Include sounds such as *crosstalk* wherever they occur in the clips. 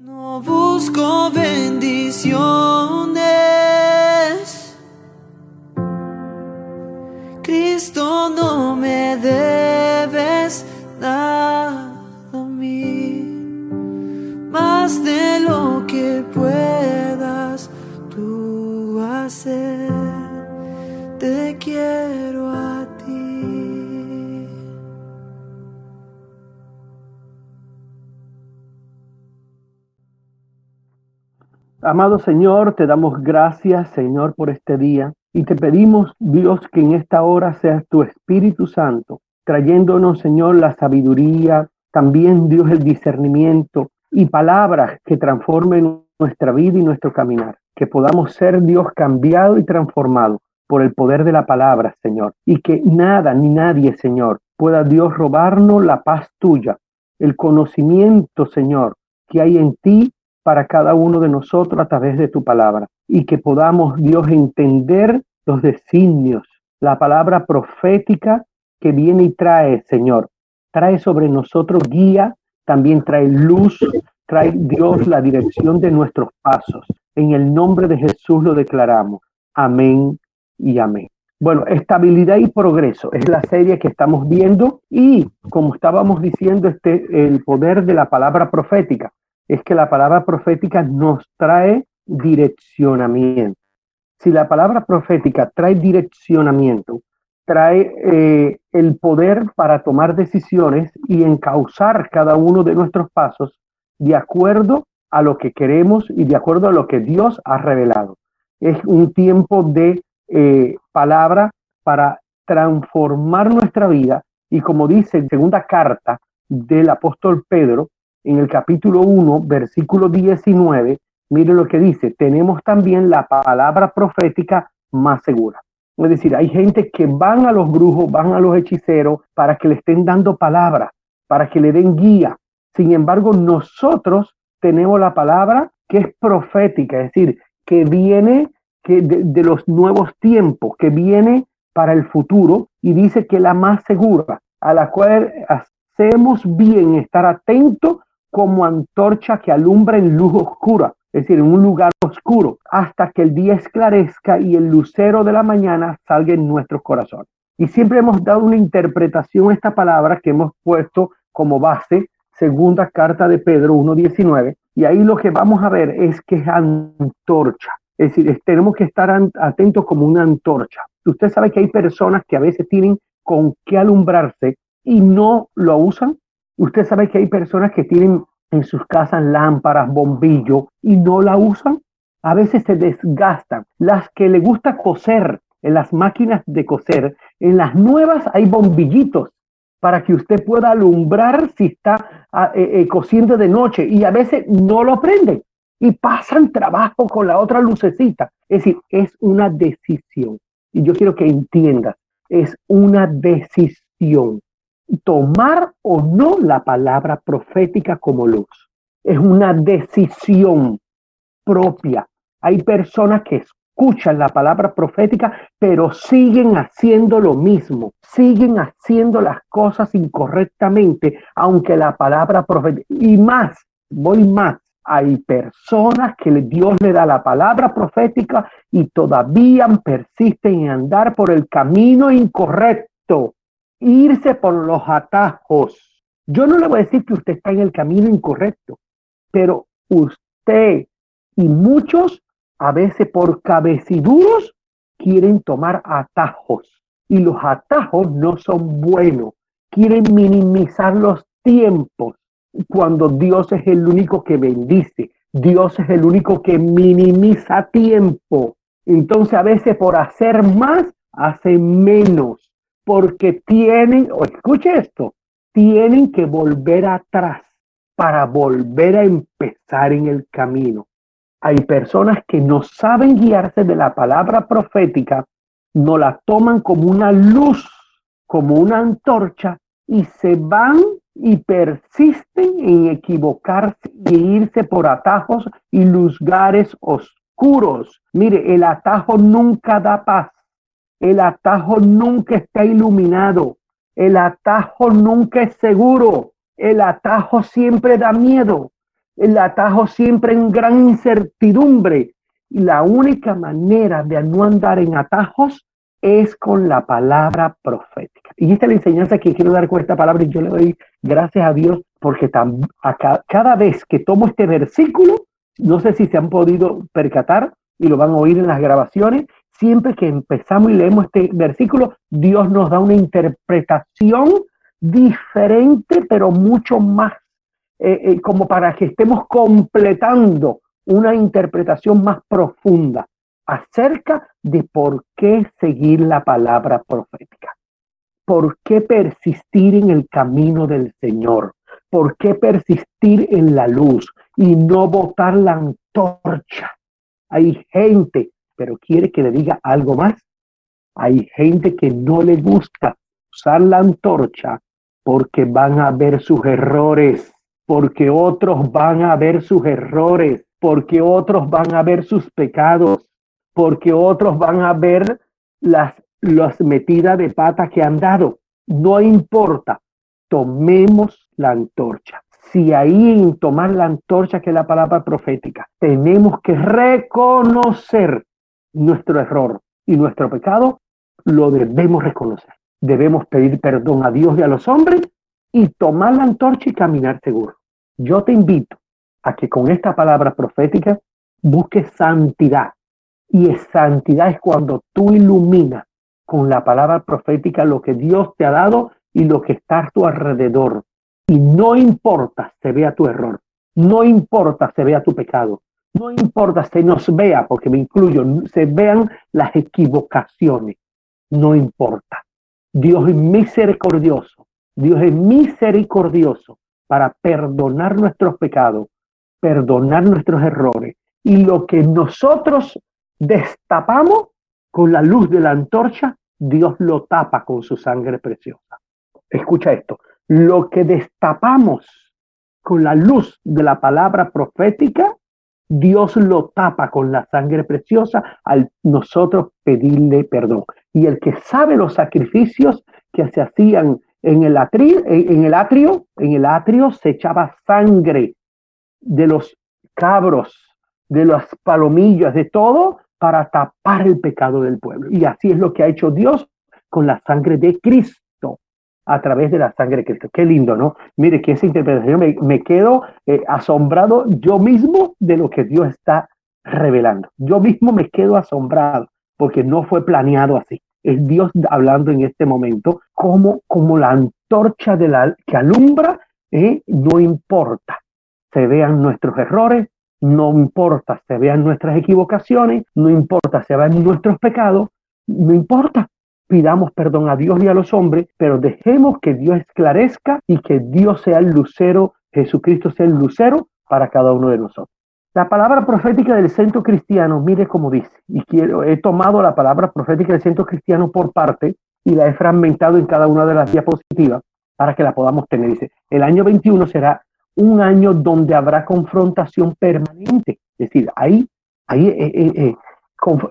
No busco bendiciones. Amado Señor, te damos gracias, Señor, por este día. Y te pedimos, Dios, que en esta hora seas tu Espíritu Santo, trayéndonos, Señor, la sabiduría, también, Dios, el discernimiento y palabras que transformen nuestra vida y nuestro caminar. Que podamos ser, Dios, cambiado y transformado por el poder de la palabra, Señor. Y que nada ni nadie, Señor, pueda, Dios, robarnos la paz tuya, el conocimiento, Señor, que hay en ti para cada uno de nosotros a través de tu palabra y que podamos, Dios, entender los designios, la palabra profética que viene y trae, Señor. Trae sobre nosotros guía, también trae luz, trae Dios la dirección de nuestros pasos. En el nombre de Jesús lo declaramos. Amén y amén. Bueno, estabilidad y progreso es la serie que estamos viendo y como estábamos diciendo, este, el poder de la palabra profética es que la palabra profética nos trae direccionamiento. Si la palabra profética trae direccionamiento, trae eh, el poder para tomar decisiones y encauzar cada uno de nuestros pasos de acuerdo a lo que queremos y de acuerdo a lo que Dios ha revelado. Es un tiempo de eh, palabra para transformar nuestra vida y como dice en segunda carta del apóstol Pedro, en el capítulo 1, versículo 19, mire lo que dice, tenemos también la palabra profética más segura. Es decir, hay gente que van a los brujos, van a los hechiceros para que le estén dando palabra, para que le den guía. Sin embargo, nosotros tenemos la palabra que es profética, es decir, que viene de los nuevos tiempos, que viene para el futuro y dice que la más segura, a la cual hacemos bien estar atentos como antorcha que alumbra en luz oscura, es decir, en un lugar oscuro, hasta que el día esclarezca y el lucero de la mañana salga en nuestros corazones. Y siempre hemos dado una interpretación a esta palabra que hemos puesto como base, segunda carta de Pedro 1.19, y ahí lo que vamos a ver es que es antorcha, es decir, tenemos que estar atentos como una antorcha. Usted sabe que hay personas que a veces tienen con qué alumbrarse y no lo usan. Usted sabe que hay personas que tienen en sus casas lámparas, bombillos y no la usan. A veces se desgastan. Las que le gusta coser en las máquinas de coser, en las nuevas hay bombillitos para que usted pueda alumbrar si está eh, eh, cosiendo de noche y a veces no lo prenden y pasan trabajo con la otra lucecita. Es decir, es una decisión. Y yo quiero que entiendas, es una decisión tomar o no la palabra profética como luz. Es una decisión propia. Hay personas que escuchan la palabra profética, pero siguen haciendo lo mismo, siguen haciendo las cosas incorrectamente, aunque la palabra profética, y más, voy más, hay personas que Dios le da la palabra profética y todavía persisten en andar por el camino incorrecto irse por los atajos. Yo no le voy a decir que usted está en el camino incorrecto, pero usted y muchos a veces por cabeciduros quieren tomar atajos y los atajos no son buenos. Quieren minimizar los tiempos cuando Dios es el único que bendice. Dios es el único que minimiza tiempo. Entonces a veces por hacer más, hace menos porque tienen, o escuche esto, tienen que volver atrás para volver a empezar en el camino. Hay personas que no saben guiarse de la palabra profética, no la toman como una luz, como una antorcha, y se van y persisten en equivocarse y irse por atajos y lugares oscuros. Mire, el atajo nunca da paz. El atajo nunca está iluminado. El atajo nunca es seguro. El atajo siempre da miedo. el atajo siempre en gran incertidumbre. Y la única manera de no andar en atajos es con la palabra profética. Y esta es la enseñanza que quiero dar con esta palabra y yo le doy gracias a Dios porque cada vez que tomo este versículo, no sé si se han podido percatar y lo van a oír en las grabaciones, siempre que empezamos y leemos este versículo, Dios nos da una interpretación diferente, pero mucho más, eh, eh, como para que estemos completando una interpretación más profunda acerca de por qué seguir la palabra profética, por qué persistir en el camino del Señor, por qué persistir en la luz y no botar la antorcha. Hay gente, pero quiere que le diga algo más. Hay gente que no le gusta usar la antorcha porque van a ver sus errores, porque otros van a ver sus errores, porque otros van a ver sus pecados, porque otros van a ver las, metidas de pata que han dado. No importa, tomemos la antorcha. Si ahí en tomar la antorcha, que es la palabra profética, tenemos que reconocer nuestro error y nuestro pecado, lo debemos reconocer. Debemos pedir perdón a Dios y a los hombres y tomar la antorcha y caminar seguro. Yo te invito a que con esta palabra profética busques santidad, y santidad es cuando tú iluminas con la palabra profética lo que Dios te ha dado y lo que está a tu alrededor. Y no importa se vea tu error, no importa se vea tu pecado, no importa se nos vea, porque me incluyo, se vean las equivocaciones, no importa. Dios es misericordioso, Dios es misericordioso para perdonar nuestros pecados, perdonar nuestros errores. Y lo que nosotros destapamos con la luz de la antorcha, Dios lo tapa con su sangre preciosa. Escucha esto, lo que destapamos con la luz de la palabra profética, Dios lo tapa con la sangre preciosa al nosotros pedirle perdón. Y el que sabe los sacrificios que se hacían en el atrio, en el atrio, en el atrio se echaba sangre de los cabros, de las palomillas, de todo, para tapar el pecado del pueblo. Y así es lo que ha hecho Dios con la sangre de Cristo, a través de la sangre de Cristo. Qué lindo, ¿no? Mire que esa interpretación me, quedo eh, asombrado yo mismo de lo que Dios está revelando. Yo mismo me quedo asombrado porque no fue planeado así. Es Dios hablando en este momento como, como la antorcha que alumbra, eh, no importa. Se vean nuestros errores, no importa se vean nuestras equivocaciones, no importa se vean nuestros pecados, no importa. Pidamos perdón a Dios y a los hombres, pero dejemos que Dios esclarezca y que Dios sea el lucero, Jesucristo sea el lucero para cada uno de nosotros. La palabra profética del centro cristiano, mire cómo dice, y quiero, he tomado la palabra profética del centro cristiano por parte y la he fragmentado en cada una de las diapositivas para que la podamos tener. Dice, el año 21 será un año donde habrá confrontación permanente. Es decir, hay, hay, eh, eh,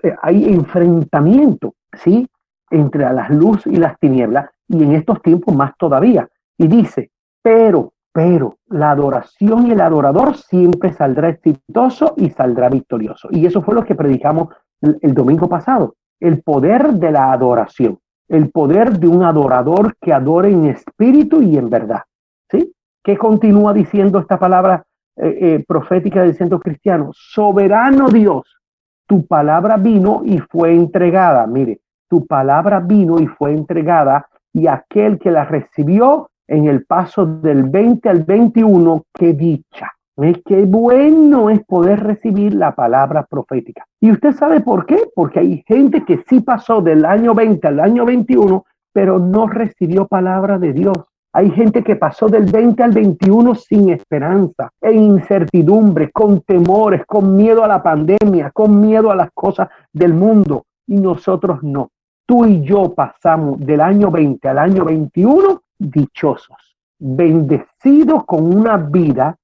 eh, hay enfrentamiento, ¿sí? Entre las luz y las tinieblas, y en estos tiempos más todavía. Y dice, pero, pero, la adoración y el adorador siempre saldrá exitoso y saldrá victorioso. Y eso fue lo que predicamos el domingo pasado, el poder de la adoración, el poder de un adorador que adore en espíritu y en verdad. ¿Sí? ¿Qué continúa diciendo esta palabra eh, eh, profética del centro cristiano? Soberano Dios, tu palabra vino y fue entregada. Mire, tu palabra vino y fue entregada y aquel que la recibió en el paso del 20 al 21, qué dicha. ¿Eh? Qué bueno es poder recibir la palabra profética. ¿Y usted sabe por qué? Porque hay gente que sí pasó del año 20 al año 21, pero no recibió palabra de Dios. Hay gente que pasó del 20 al 21 sin esperanza, en incertidumbre, con temores, con miedo a la pandemia, con miedo a las cosas del mundo. Y nosotros no. Tú y yo pasamos del año 20 al año 21 dichosos, bendecidos con una vida,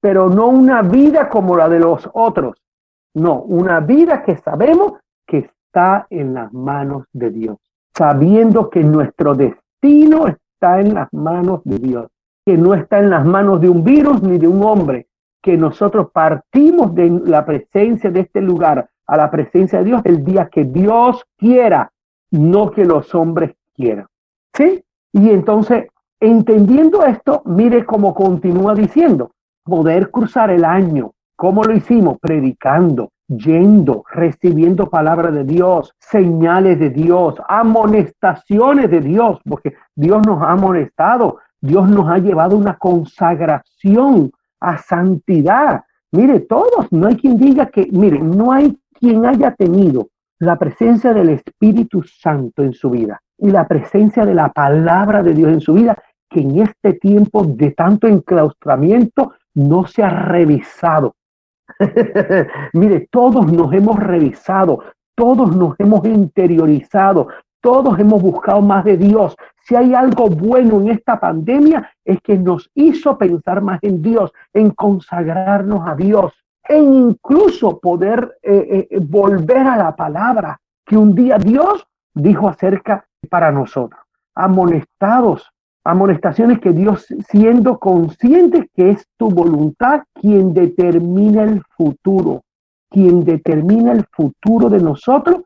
pero no una vida como la de los otros. No, una vida que sabemos que está en las manos de Dios, sabiendo que nuestro destino está en las manos de Dios, que no está en las manos de un virus ni de un hombre, que nosotros partimos de la presencia de este lugar a la presencia de Dios el día que Dios quiera, no que los hombres quieran. ¿Sí? Y entonces, entendiendo esto, mire cómo continúa diciendo, poder cruzar el año. ¿Cómo lo hicimos? Predicando, yendo, recibiendo palabra de Dios, señales de Dios, amonestaciones de Dios, porque Dios nos ha amonestado, Dios nos ha llevado una consagración a santidad. Mire, todos, no hay quien diga que, mire, no hay quien haya tenido la presencia del Espíritu Santo en su vida y la presencia de la palabra de Dios en su vida, que en este tiempo de tanto enclaustramiento no se ha revisado. *laughs* Mire, todos nos hemos revisado, todos nos hemos interiorizado, todos hemos buscado más de Dios. Si hay algo bueno en esta pandemia es que nos hizo pensar más en Dios, en consagrarnos a Dios, e incluso poder eh, eh, volver a la palabra que un día Dios dijo acerca para nosotros. Amonestados, amonestaciones que Dios siendo consciente que es tu voluntad quien determina el futuro, quien determina el futuro de nosotros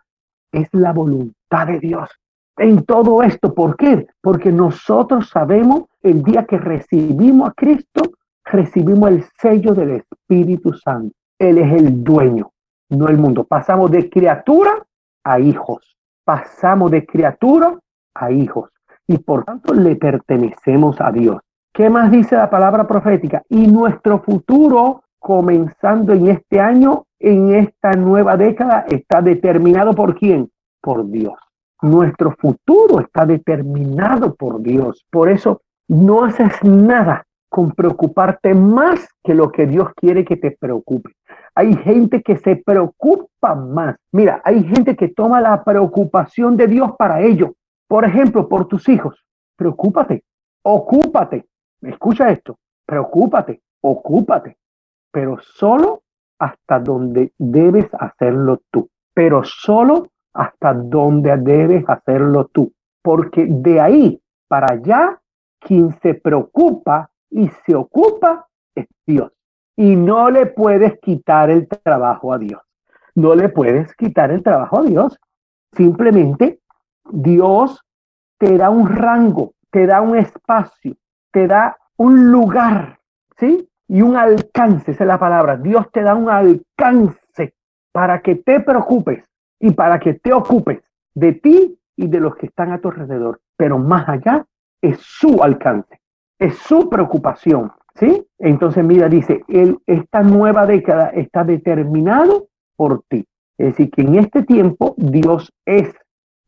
es la voluntad de Dios. En todo esto, ¿por qué? Porque nosotros sabemos el día que recibimos a Cristo, recibimos el sello del Espíritu Santo. Él es el dueño, no el mundo. Pasamos de criatura a hijos. Pasamos de criatura a hijos. Y por tanto le pertenecemos a Dios. ¿Qué más dice la palabra profética? Y nuestro futuro, comenzando en este año, en esta nueva década, está determinado por quién? Por Dios. Nuestro futuro está determinado por Dios. Por eso no haces nada con preocuparte más que lo que Dios quiere que te preocupe. Hay gente que se preocupa más. Mira, hay gente que toma la preocupación de Dios para ello. Por ejemplo, por tus hijos. Preocúpate, ocúpate. Escucha esto. Preocúpate, ocúpate. Pero solo hasta donde debes hacerlo tú. Pero solo hasta donde debes hacerlo tú. Porque de ahí para allá, quien se preocupa y se ocupa es Dios. Y no le puedes quitar el trabajo a Dios. No le puedes quitar el trabajo a Dios. Simplemente Dios te da un rango, te da un espacio, te da un lugar, ¿sí? Y un alcance, esa es la palabra. Dios te da un alcance para que te preocupes y para que te ocupes de ti y de los que están a tu alrededor. Pero más allá es su alcance es su preocupación, ¿sí? Entonces, mira, dice, él, esta nueva década está determinado por ti. Es decir, que en este tiempo Dios es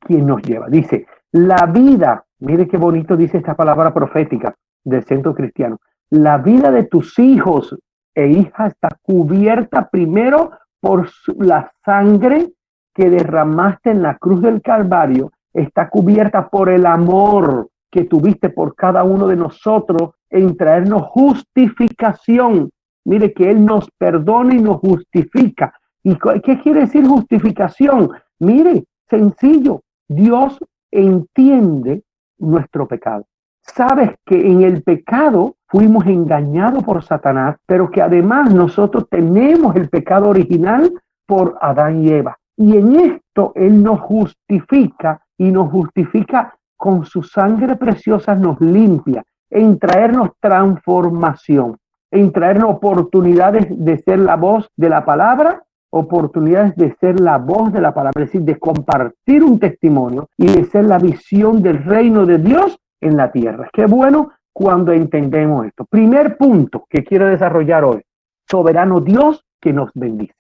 quien nos lleva. Dice, la vida, mire qué bonito dice esta palabra profética del centro cristiano, la vida de tus hijos e hijas está cubierta primero por la sangre que derramaste en la cruz del Calvario, está cubierta por el amor que tuviste por cada uno de nosotros en traernos justificación. Mire que Él nos perdona y nos justifica. ¿Y qué quiere decir justificación? Mire, sencillo, Dios entiende nuestro pecado. Sabes que en el pecado fuimos engañados por Satanás, pero que además nosotros tenemos el pecado original por Adán y Eva. Y en esto Él nos justifica y nos justifica con su sangre preciosa nos limpia, en traernos transformación, en traernos oportunidades de ser la voz de la palabra, oportunidades de ser la voz de la palabra, es decir, de compartir un testimonio y de ser la visión del reino de Dios en la tierra. Qué bueno cuando entendemos esto. Primer punto que quiero desarrollar hoy, soberano Dios que nos bendice.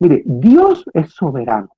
Mire, Dios es soberano.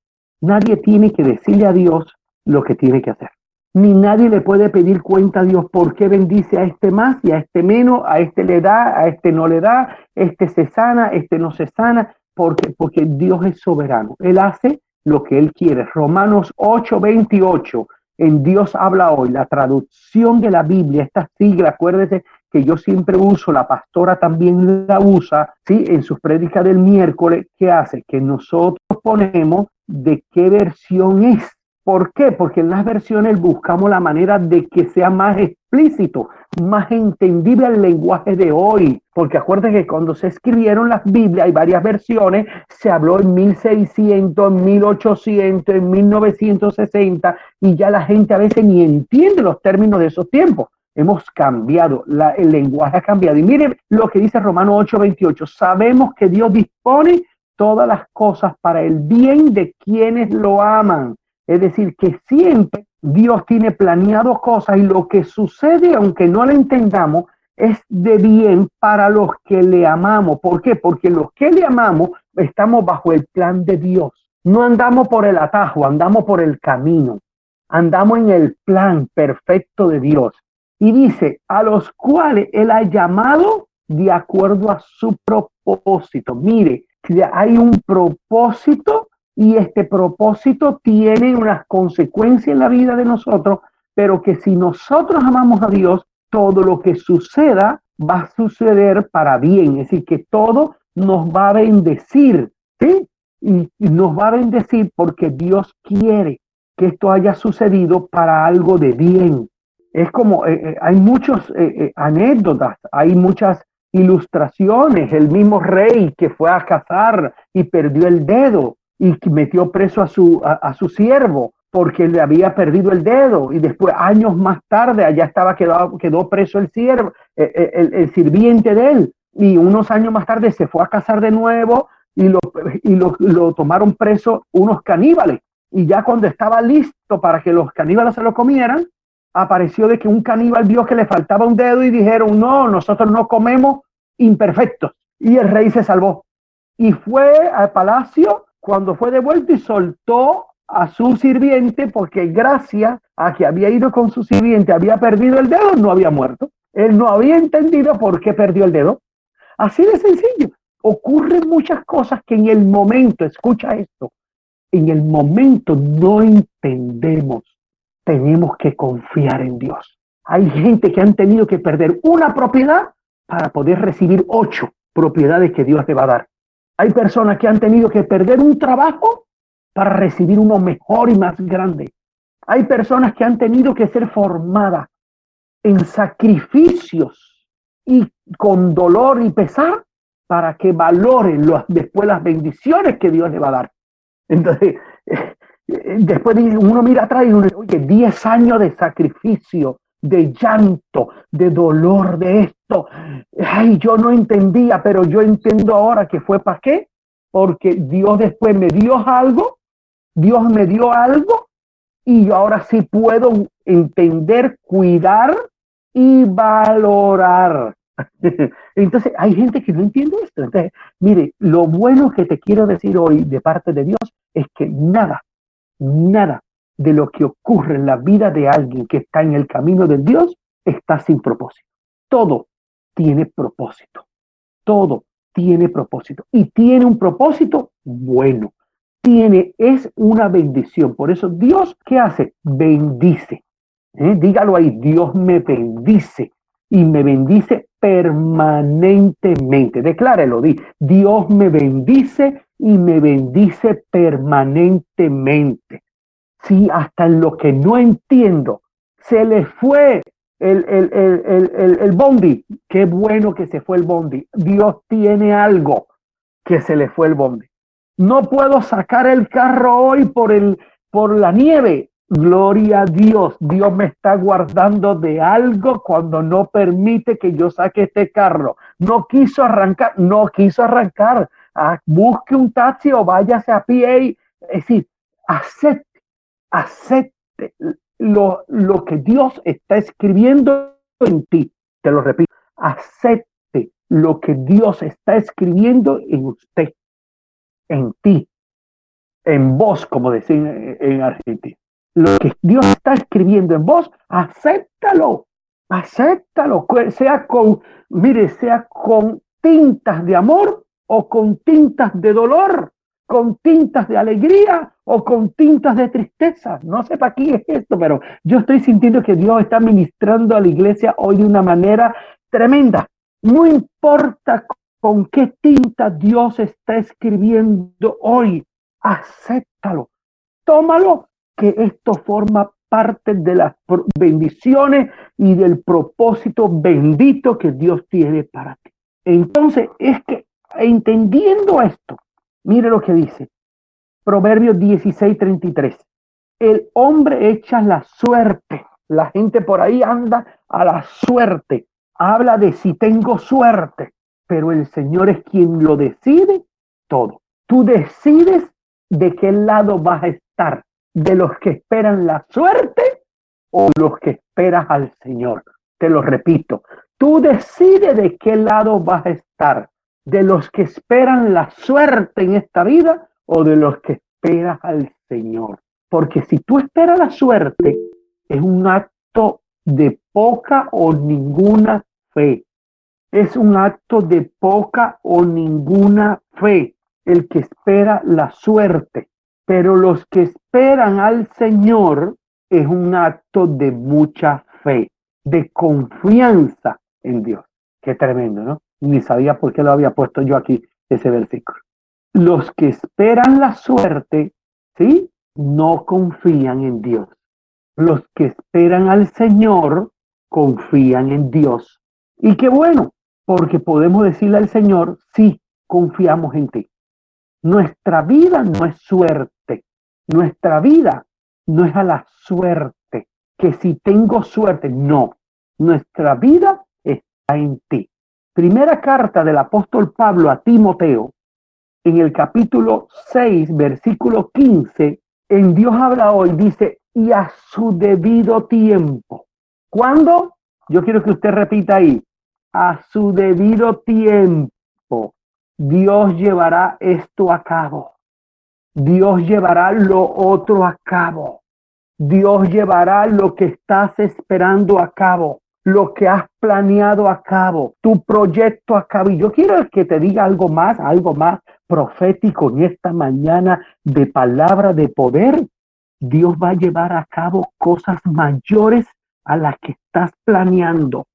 Nadie tiene que decirle a Dios lo que tiene que hacer ni nadie le puede pedir cuenta a Dios por qué bendice a este más y a este menos, a este le da, a este no le da, este se sana, este no se sana, porque, porque Dios es soberano. Él hace lo que Él quiere. Romanos 8, 28, en Dios habla hoy, la traducción de la Biblia, esta sigla, acuérdese que yo siempre uso, la pastora también la usa, ¿sí? En sus prédicas del miércoles, ¿qué hace? Que nosotros ponemos de qué versión es ¿Por qué? Porque en las versiones buscamos la manera de que sea más explícito, más entendible el lenguaje de hoy. Porque acuérdense que cuando se escribieron las Biblias, hay varias versiones, se habló en 1600, en 1800, en 1960, y ya la gente a veces ni entiende los términos de esos tiempos. Hemos cambiado, el lenguaje ha cambiado. Y miren lo que dice Romano 8:28. Sabemos que Dios dispone todas las cosas para el bien de quienes lo aman es decir, que siempre Dios tiene planeado cosas y lo que sucede, aunque no lo entendamos, es de bien para los que le amamos. ¿Por qué? Porque los que le amamos estamos bajo el plan de Dios. No andamos por el atajo, andamos por el camino. Andamos en el plan perfecto de Dios. Y dice, a los cuales Él ha llamado de acuerdo a su propósito. Mire, hay un propósito y este propósito tiene unas consecuencias en la vida de nosotros, pero que si nosotros amamos a Dios, todo lo que suceda va a suceder para bien, es decir, que todo nos va a bendecir, ¿sí? Y, nos va a bendecir porque Dios quiere que esto haya sucedido para algo de bien. Es como, eh, eh, hay muchas eh, anécdotas, hay muchas ilustraciones, el mismo rey que fue a cazar y perdió el dedo, y metió preso a su, a, su siervo porque le había perdido el dedo y después años más tarde allá estaba quedado, quedó preso el siervo, eh, eh, el, sirviente de él y unos años más tarde se fue a casar de nuevo y lo, y lo, lo tomaron preso unos caníbales y ya cuando estaba listo para que los caníbales se lo comieran, apareció de que un caníbal vio que le faltaba un dedo y dijeron, no, nosotros no comemos imperfectos. Y el rey se salvó. Y fue al palacio cuando fue devuelto y soltó a su sirviente, porque gracias a que había ido con su sirviente, había perdido el dedo, no había muerto. Él no había entendido por qué perdió el dedo. Así de sencillo. Ocurren muchas cosas que en el momento, escucha esto, en el momento no entendemos. Tenemos que confiar en Dios. Hay gente que han tenido que perder una propiedad para poder recibir ocho propiedades que Dios le va a dar. Hay personas que han tenido que perder un trabajo para recibir uno mejor y más grande. Hay personas que han tenido que ser formadas en sacrificios y con dolor y pesar para que valoren después las bendiciones que Dios le va a dar. Entonces, *laughs* después uno mira atrás y uno dice, oye, 10 años de sacrificio, de llanto, de dolor, de esto. Ay, yo no entendía, pero yo entiendo ahora que fue para qué. Porque Dios después me dio algo, Dios me dio algo y yo ahora sí puedo entender, cuidar y valorar. *laughs* Entonces, hay gente que no entiende esto. Entonces, mire, lo bueno que te quiero decir hoy de parte de Dios es que nada, nada de lo que ocurre en la vida de alguien que está en el camino de Dios está sin propósito. Todo tiene propósito. Todo tiene propósito. Y tiene un propósito bueno. Tiene, es una bendición. Por eso Dios, ¿qué hace? Bendice. ¿Eh? Dígalo ahí, Dios me bendice y me bendice permanentemente. Declárelo, di, Dios me bendice y me bendice permanentemente. Sí, hasta en lo que no entiendo, se le fue el, el, el, el, bondi. Qué bueno que se fue el bondi. Dios tiene algo que se le fue el bondi. No puedo sacar el carro hoy por, el, por la nieve. Gloria a Dios. Dios me está guardando de algo cuando no permite que yo saque este carro. No quiso arrancar, no quiso arrancar. Ah, busque un taxi o váyase a pie. Es decir, acepte acepte lo, lo que Dios está escribiendo en ti. Te lo repito, acepte lo que Dios está escribiendo en usted, en ti, en vos, como decían en Argentina. Lo que Dios está escribiendo en vos, acéptalo, acéptalo, sea con, mire, sea con tintas de amor o con tintas de dolor, con tintas de alegría o con tintas de tristeza. No sé para qué es esto, pero yo estoy sintiendo que Dios está ministrando a la iglesia hoy de una manera tremenda. No importa con qué tinta Dios está escribiendo hoy, acéptalo, tómalo, que esto forma parte de las bendiciones y del propósito bendito que Dios tiene para ti. Entonces, es que entendiendo esto, mire lo que dice Proverbios 16, 33. El hombre echa la suerte. La gente por ahí anda a la suerte. Habla de si tengo suerte, pero el Señor es quien lo decide todo. Tú decides de qué lado vas a estar, de los que esperan la suerte o los que esperas al Señor. Te lo repito, tú decides de qué lado vas a estar, de los que esperan la suerte en esta vida o de los que esperas al Señor. Porque si tú esperas la suerte, es un acto de poca o ninguna fe. Es un acto de poca o ninguna fe el que espera la suerte. Pero los que esperan al Señor es un acto de mucha fe, de confianza en Dios. Qué tremendo, ¿no? Ni sabía por qué lo había puesto yo aquí ese versículo. Los que esperan la suerte, ¿sí? No confían en Dios. Los que esperan al Señor confían en Dios. Y qué bueno, porque podemos decirle al Señor, sí, confiamos en ti. Nuestra vida no es suerte. Nuestra vida no es a la suerte. Que si tengo suerte, no. Nuestra vida está en ti. Primera carta del apóstol Pablo a Timoteo, en el capítulo 6, versículo 15, en Dios habla hoy, dice, y a su debido tiempo. ¿Cuándo? Yo quiero que usted repita ahí, a su debido tiempo, Dios llevará esto a cabo. Dios llevará lo otro a cabo. Dios llevará lo que estás esperando a cabo lo que has planeado a cabo, tu proyecto a cabo. Y yo quiero que te diga algo más, algo más profético en esta mañana de palabra de poder. Dios va a llevar a cabo cosas mayores a las que estás planeando.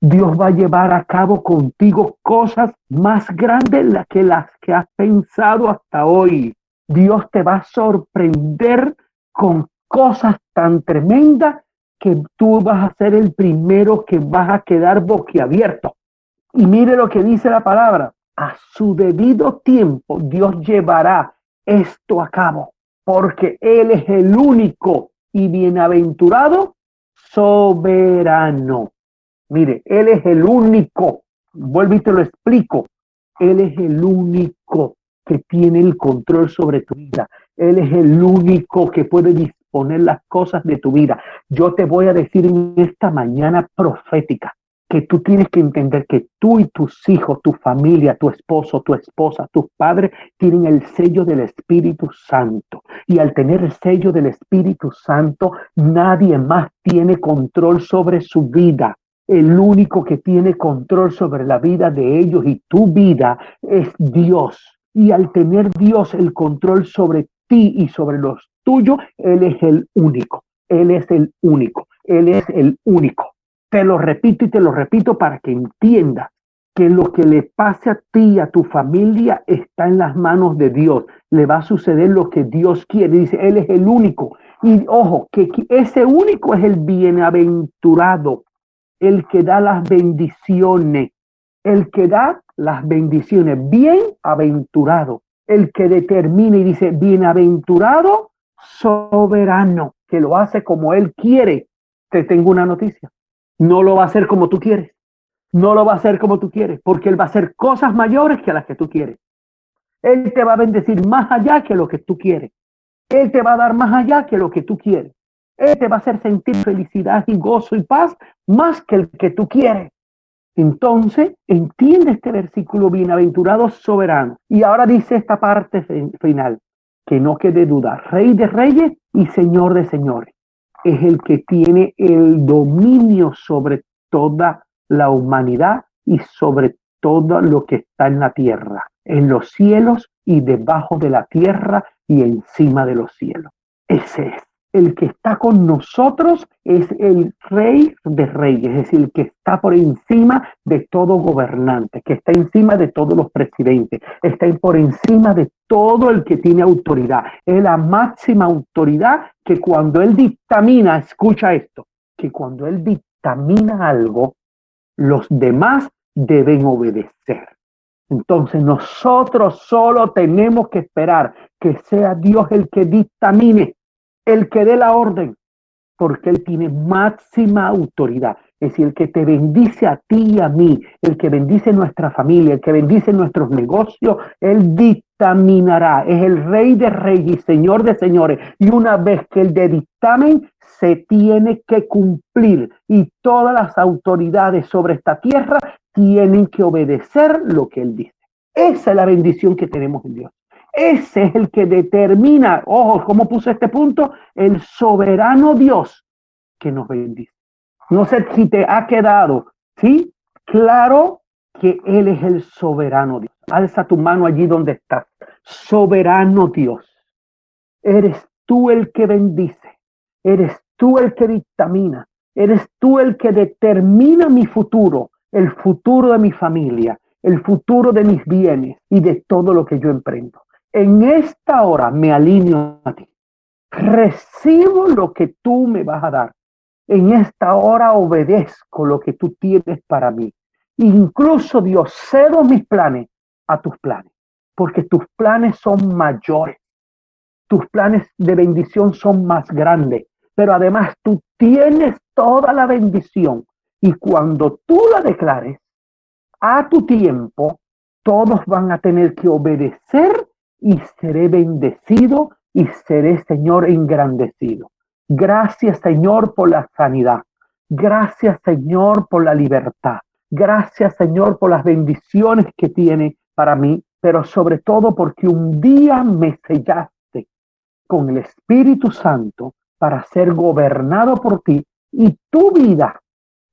Dios va a llevar a cabo contigo cosas más grandes que las que has pensado hasta hoy. Dios te va a sorprender con cosas tan tremendas que tú vas a ser el primero que vas a quedar boquiabierto. Y mire lo que dice la palabra. A su debido tiempo Dios llevará esto a cabo, porque Él es el único y bienaventurado soberano. Mire, Él es el único. Vuelvo y te lo explico. Él es el único que tiene el control sobre tu vida. Él es el único que puede poner las cosas de tu vida. Yo te voy a decir en esta mañana profética que tú tienes que entender que tú y tus hijos, tu familia, tu esposo, tu esposa, tus padres tienen el sello del Espíritu Santo. Y al tener el sello del Espíritu Santo, nadie más tiene control sobre su vida. El único que tiene control sobre la vida de ellos y tu vida es Dios. Y al tener Dios el control sobre ti y sobre los Él es el único, Él es el único, Él es el único. Te lo repito y te lo repito para que entiendas que lo que le pase a ti y a tu familia está en las manos de Dios. Le va a suceder lo que Dios quiere. Dice, Él es el único. Y ojo, que ese único es el bienaventurado, el que da las bendiciones, el que da las bendiciones, bienaventurado, el que determina y dice, bienaventurado soberano que lo hace como Él quiere, te tengo una noticia. No lo va a hacer como tú quieres. No lo va a hacer como tú quieres, porque Él va a hacer cosas mayores que las que tú quieres. Él te va a bendecir más allá que lo que tú quieres. Él te va a dar más allá que lo que tú quieres. Él te va a hacer sentir felicidad y gozo y paz más que el que tú quieres. Entonces, entiende este versículo bienaventurado soberano. Y ahora dice esta parte final que no quede duda, Rey de Reyes y Señor de Señores. Es el que tiene el dominio sobre toda la humanidad y sobre todo lo que está en la tierra, en los cielos y debajo de la tierra y encima de los cielos. Ese es el que está con nosotros es el rey de reyes, es decir, el que está por encima de todo gobernante, que está encima de todos los presidentes, está por encima de todo el que tiene autoridad. Es la máxima autoridad que cuando Él dictamina, escucha esto, que cuando Él dictamina algo, los demás deben obedecer. Entonces nosotros solo tenemos que esperar que sea Dios el que dictamine, el que dé la orden, porque Él tiene máxima autoridad. Es decir, el que te bendice a ti y a mí, el que bendice nuestra familia, el que bendice nuestros negocios, Él dictaminará. Es el Rey de Reyes y Señor de Señores. Y una vez que el de dictamen se tiene que cumplir y todas las autoridades sobre esta tierra tienen que obedecer lo que Él dice. Esa es la bendición que tenemos en Dios. Ese es el que determina, ojo, ¿cómo puse este punto? El soberano Dios que nos bendice. No sé si te ha quedado, ¿sí? Claro que Él es el soberano Dios. Alza tu mano allí donde estás. Soberano Dios. Eres tú el que bendice. Eres tú el que dictamina. Eres tú el que determina mi futuro, el futuro de mi familia, el futuro de mis bienes y de todo lo que yo emprendo en esta hora me alineo a ti. Recibo lo que tú me vas a dar. En esta hora obedezco lo que tú tienes para mí. Incluso Dios, cedo mis planes a tus planes, porque tus planes son mayores. Tus planes de bendición son más grandes, pero además tú tienes toda la bendición y cuando tú la declares a tu tiempo, todos van a tener que obedecer y seré bendecido y seré, Señor, engrandecido. Gracias, Señor, por la sanidad. Gracias, Señor, por la libertad. Gracias, Señor, por las bendiciones que tiene para mí, pero sobre todo porque un día me sellaste con el Espíritu Santo para ser gobernado por ti y tu vida,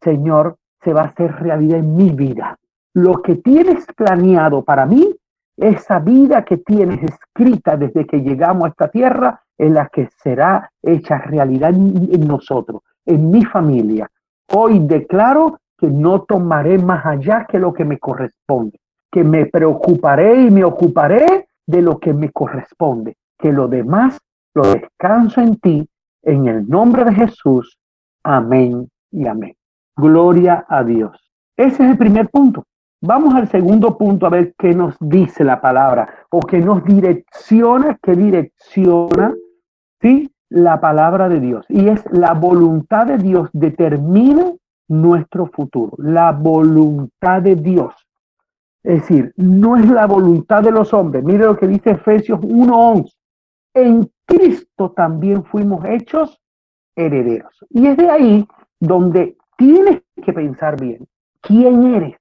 Señor, se va a hacer realidad en mi vida. Lo que tienes planeado para mí esa vida que tienes escrita desde que llegamos a esta tierra es la que será hecha realidad en, nosotros, en mi familia. Hoy declaro que no tomaré más allá que lo que me corresponde, que me preocuparé y me ocuparé de lo que me corresponde, que lo demás lo descanso en ti, en el nombre de Jesús. Amén y amén. Gloria a Dios. Ese es el primer punto. Vamos al segundo punto a ver qué nos dice la palabra o qué nos direcciona, qué direcciona, ¿sí? La palabra de Dios. Y es la voluntad de Dios determina nuestro futuro. La voluntad de Dios. Es decir, no es la voluntad de los hombres. Mire lo que dice Efesios 1.11. En Cristo también fuimos hechos herederos. Y es de ahí donde tienes que pensar bien. ¿Quién eres?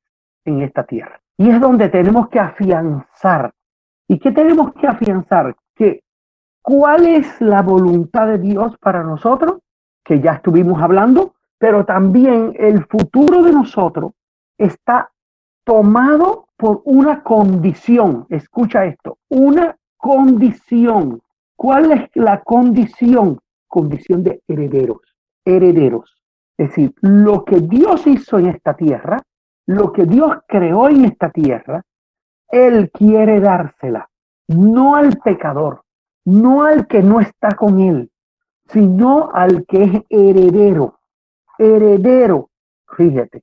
En esta tierra. Y es donde tenemos que afianzar. ¿Y qué tenemos que afianzar? Que cuál es la voluntad de Dios para nosotros, que ya estuvimos hablando, pero también el futuro de nosotros está tomado por una condición. Escucha esto, una condición. ¿Cuál es la condición? Condición de herederos, herederos. Es decir, lo que Dios hizo en esta tierra, lo que Dios creó en esta tierra, Él quiere dársela, no al pecador, no al que no está con Él, sino al que es heredero. Heredero, fíjate.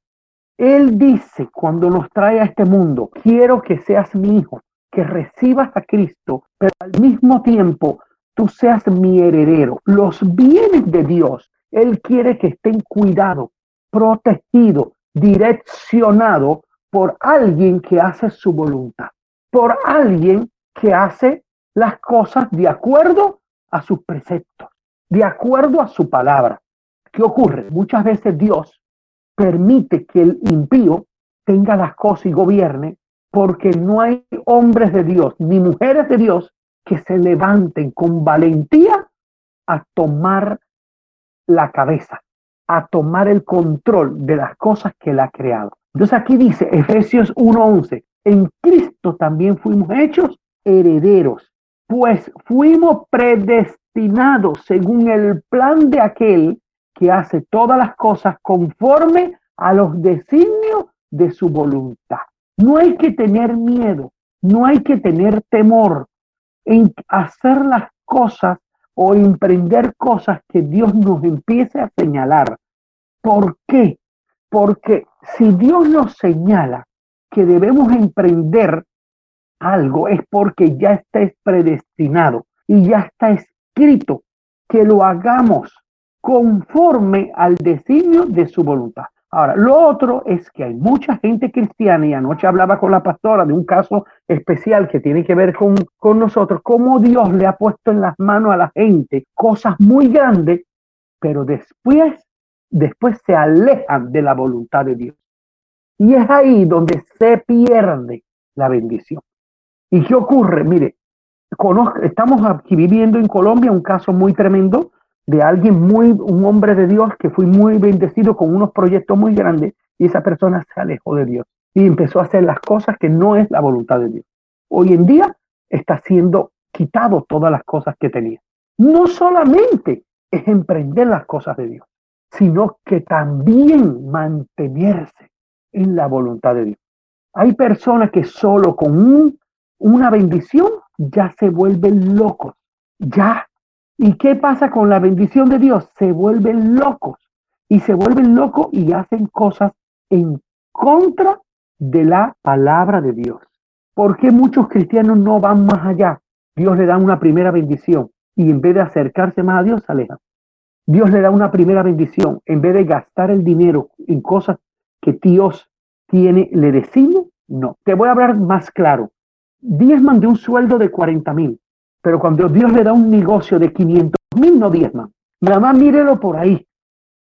Él dice cuando nos trae a este mundo, quiero que seas mi hijo, que recibas a Cristo, pero al mismo tiempo tú seas mi heredero. Los bienes de Dios, Él quiere que estén cuidados, protegidos, direccionado por alguien que hace su voluntad, por alguien que hace las cosas de acuerdo a sus preceptos, de acuerdo a su palabra. ¿Qué ocurre? Muchas veces Dios permite que el impío tenga las cosas y gobierne porque no hay hombres de Dios ni mujeres de Dios que se levanten con valentía a tomar la cabeza, a tomar el control de las cosas que él ha creado. Entonces aquí dice Efesios 1:11, en Cristo también fuimos hechos herederos, pues fuimos predestinados según el plan de aquel que hace todas las cosas conforme a los designios de su voluntad. No hay que tener miedo, no hay que tener temor en hacer las cosas o emprender cosas que Dios nos empiece a señalar. ¿Por qué? Porque si Dios nos señala que debemos emprender algo, es porque ya está predestinado y ya está escrito que lo hagamos conforme al designio de su voluntad. Ahora, lo otro es que hay mucha gente cristiana, y anoche hablaba con la pastora de un caso especial que tiene que ver con, con nosotros, cómo Dios le ha puesto en las manos a la gente cosas muy grandes, pero después, después se alejan de la voluntad de Dios. Y es ahí donde se pierde la bendición. ¿Y qué ocurre? Mire, estamos aquí viviendo en Colombia un caso muy tremendo de alguien muy, un hombre de Dios que fue muy bendecido con unos proyectos muy grandes y esa persona se alejó de Dios y empezó a hacer las cosas que no es la voluntad de Dios. Hoy en día está siendo quitado todas las cosas que tenía. No solamente es emprender las cosas de Dios, sino que también mantenerse en la voluntad de Dios. Hay personas que solo con una bendición ya se vuelven locos, ya ¿Y qué pasa con la bendición de Dios? Se vuelven locos y se vuelven locos y hacen cosas en contra de la palabra de Dios. ¿Por qué muchos cristianos no van más allá? Dios le da una primera bendición y en vez de acercarse más a Dios, se alejan. Dios le da una primera bendición. En vez de gastar el dinero en cosas que Dios tiene, le decimos, no. Te voy a hablar más claro. Diezman de un sueldo de 40 mil. Pero cuando Dios le da un negocio de 500 mil, no diezma. Nada más mírelo por ahí.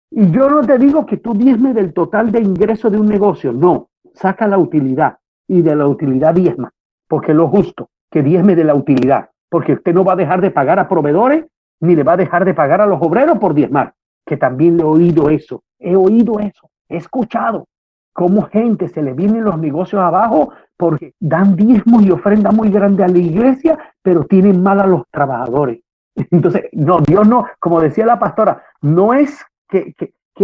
Y yo no te digo que tú diezme del total de ingreso de un negocio. No, saca la utilidad y de la utilidad diezma. Porque lo justo, que diezme de la utilidad. Porque usted no va a dejar de pagar a proveedores ni le va a dejar de pagar a los obreros por diezmar. Que también le he oído eso. He oído eso. He escuchado cómo gente se le vienen los negocios abajo porque dan diezmos y ofrendas muy grandes a la iglesia, pero tienen mal a los trabajadores. *laughs* Entonces, no, Dios no, como decía la pastora, no es que,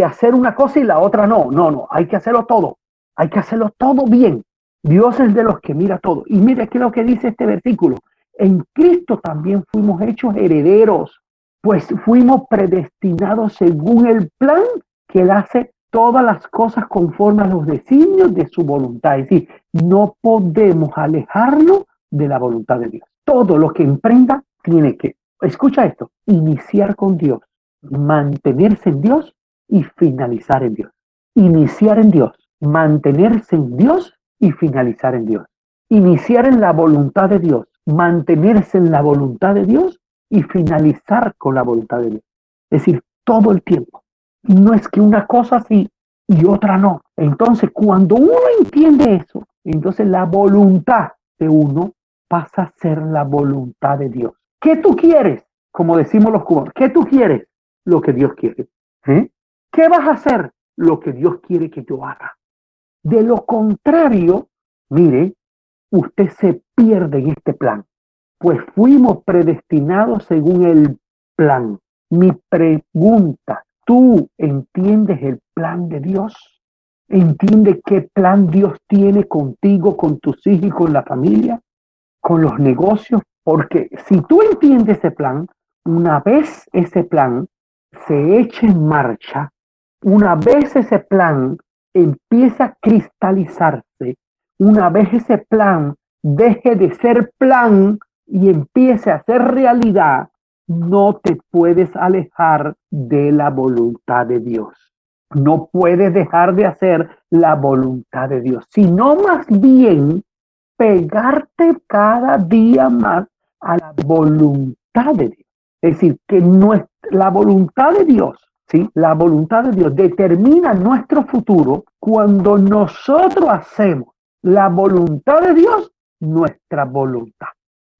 hacer una cosa y la otra no, no, no, hay que hacerlo todo, hay que hacerlo todo bien. Dios es de los que mira todo. Y mire qué es lo que dice este versículo. En Cristo también fuimos hechos herederos, pues fuimos predestinados según el plan que Él hace todas las cosas conforme a los designios de su voluntad. Es decir, no podemos alejarnos de la voluntad de Dios. Todo lo que emprenda tiene que, escucha esto, iniciar con Dios, mantenerse en Dios y finalizar en Dios. Iniciar en Dios, mantenerse en Dios y finalizar en Dios. Iniciar en la voluntad de Dios, mantenerse en la voluntad de Dios y finalizar con la voluntad de Dios. Es decir, todo el tiempo no es que una cosa sí y otra no. Entonces, cuando uno entiende eso, entonces la voluntad de uno pasa a ser la voluntad de Dios. ¿Qué tú quieres? Como decimos los cubanos, ¿qué tú quieres? Lo que Dios quiere. ¿Eh? ¿Qué vas a hacer? Lo que Dios quiere que yo haga. De lo contrario, mire, usted se pierde en este plan, pues fuimos predestinados según el plan. Mi pregunta, tú entiendes el plan de Dios, entiende qué plan Dios tiene contigo, con tus hijos y con la familia, con los negocios, porque si tú entiendes ese plan, una vez ese plan se eche en marcha, una vez ese plan empieza a cristalizarse, una vez ese plan deje de ser plan y empiece a ser realidad, no te puedes alejar de la voluntad de Dios. No puedes dejar de hacer la voluntad de Dios, sino más bien pegarte cada día más a la voluntad de Dios. Es decir, que nuestra, la voluntad de Dios, ¿sí? La voluntad de Dios determina nuestro futuro cuando nosotros hacemos la voluntad de Dios nuestra voluntad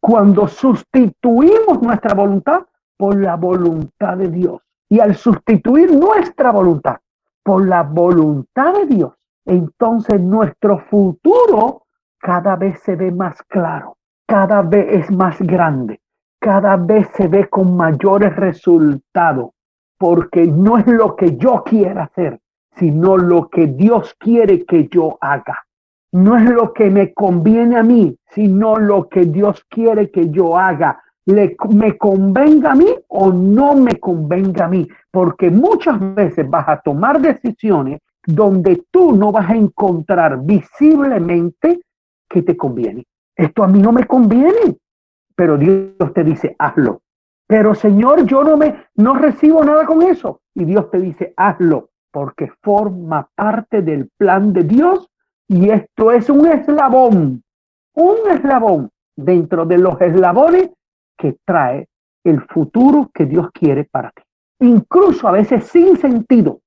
cuando sustituimos nuestra voluntad por la voluntad de Dios. Y al sustituir nuestra voluntad por la voluntad de Dios, entonces nuestro futuro cada vez se ve más claro, cada vez es más grande, cada vez se ve con mayores resultados, porque no es lo que yo quiera hacer, sino lo que Dios quiere que yo haga no es lo que me conviene a mí, sino lo que Dios quiere que yo haga. le, me convenga a mí o no me convenga a mí, porque muchas veces vas a tomar decisiones donde tú no vas a encontrar visiblemente que te conviene. Esto a mí no me conviene, pero Dios te dice, hazlo. Pero Señor, yo no me no recibo nada con eso. Y Dios te dice, hazlo, porque forma parte del plan de Dios y esto es un eslabón, un eslabón dentro de los eslabones que trae el futuro que Dios quiere para ti. Incluso a veces sin sentido.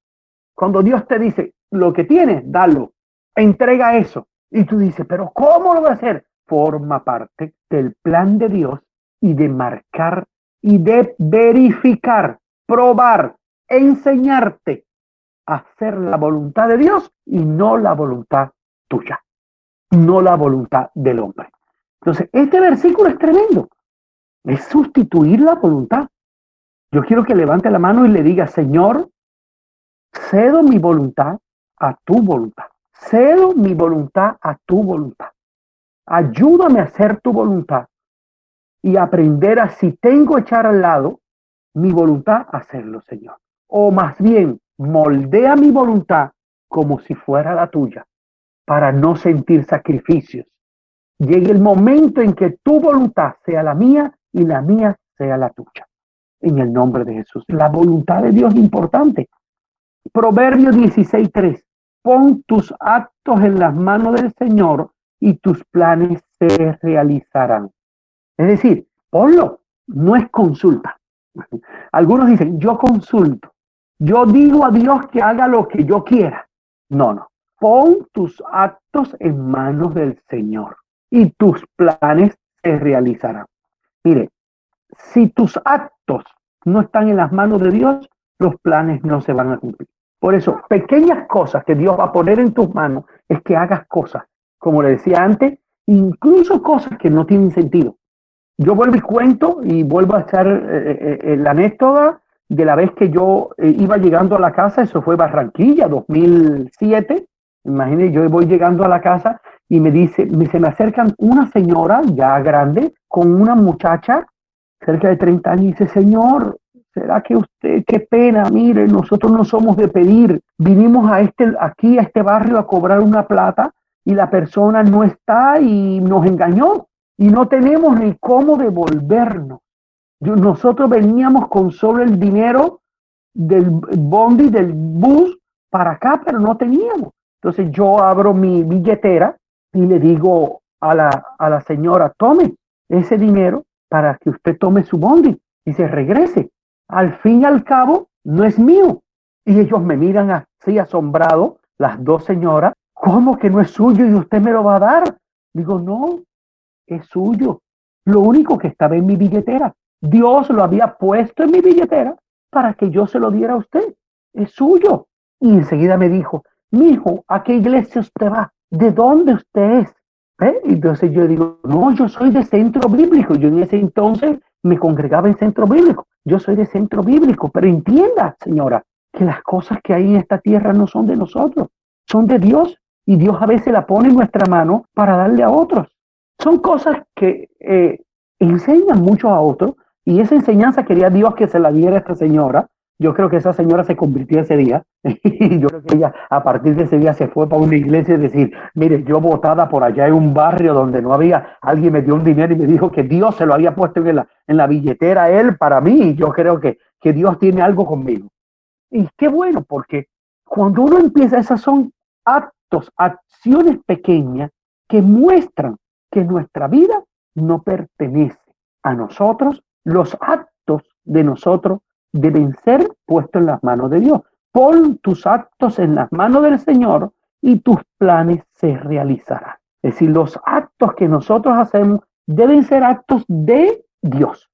Cuando Dios te dice, lo que tienes, dalo, entrega eso. Y tú dices, pero ¿cómo lo voy a hacer? Forma parte del plan de Dios y de marcar y de verificar, probar, enseñarte a hacer la voluntad de Dios y no la voluntad tuya, no la voluntad del hombre. Entonces, este versículo es tremendo. Es sustituir la voluntad. Yo quiero que levante la mano y le diga, Señor, cedo mi voluntad a tu voluntad. Cedo mi voluntad a tu voluntad. Ayúdame a hacer tu voluntad y aprender a, si tengo que echar al lado mi voluntad, hacerlo, Señor. O más bien, moldea mi voluntad como si fuera la tuya para no sentir sacrificios. Llegue el momento en que tu voluntad sea la mía y la mía sea la tuya. En el nombre de Jesús. La voluntad de Dios es importante. Proverbio 16.3. Pon tus actos en las manos del Señor y tus planes se realizarán. Es decir, ponlo, no es consulta. *laughs* Algunos dicen, yo consulto, yo digo a Dios que haga lo que yo quiera. No, no. Pon tus actos en manos del Señor y tus planes se realizarán. Mire, si tus actos no están en las manos de Dios, los planes no se van a cumplir. Por eso, pequeñas cosas que Dios va a poner en tus manos es que hagas cosas, como le decía antes, incluso cosas que no tienen sentido. Yo vuelvo y cuento y vuelvo a echar eh, eh, la anécdota de la vez que yo eh, iba llegando a la casa, eso fue Barranquilla, 2007. Imagínense, yo voy llegando a la casa y me dice, se me acercan una señora ya grande con una muchacha cerca de 30 años y dice, señor, ¿será que usted, qué pena, mire, nosotros no somos de pedir, vinimos a este, aquí a este barrio a cobrar una plata y la persona no está y nos engañó y no tenemos ni cómo devolvernos. nosotros veníamos con solo el dinero del bondi, del bus para acá, pero no teníamos. Entonces yo abro mi billetera y le digo a la, a la señora, tome ese dinero para que usted tome su bondi y se regrese. Al fin y al cabo, no es mío. Y ellos me miran así asombrado, las dos señoras, ¿cómo que no es suyo y usted me lo va a dar? Digo, no, es suyo. Lo único que estaba en mi billetera. Dios lo había puesto en mi billetera para que yo se lo diera a usted. Es suyo. Y enseguida me dijo, mi hijo, ¿a qué iglesia usted va? ¿De dónde usted es? ¿Eh? Entonces yo digo, no, yo soy de centro bíblico. Yo en ese entonces me congregaba en centro bíblico. Yo soy de centro bíblico, pero entienda, señora, que las cosas que hay en esta tierra no son de nosotros, son de Dios. Y Dios a veces la pone en nuestra mano para darle a otros. Son cosas que eh, enseñan mucho a otros y esa enseñanza quería Dios que se la diera a esta señora. Yo creo que esa señora se convirtió ese día y *laughs* yo creo que ella a partir de ese día se fue para una iglesia y decir, mire, yo votada por allá en un barrio donde no había, alguien me dio un dinero y me dijo que Dios se lo había puesto en la, en la billetera él para mí y yo creo que, que Dios tiene algo conmigo. Y qué bueno, porque cuando uno empieza, esas son actos, acciones pequeñas que muestran que nuestra vida no pertenece a nosotros, los actos de nosotros deben ser puestos en las manos de Dios. Pon tus actos en las manos del Señor y tus planes se realizarán. Es decir, los actos que nosotros hacemos deben ser actos de Dios.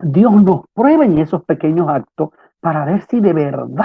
Dios nos prueba en esos pequeños actos para ver si de verdad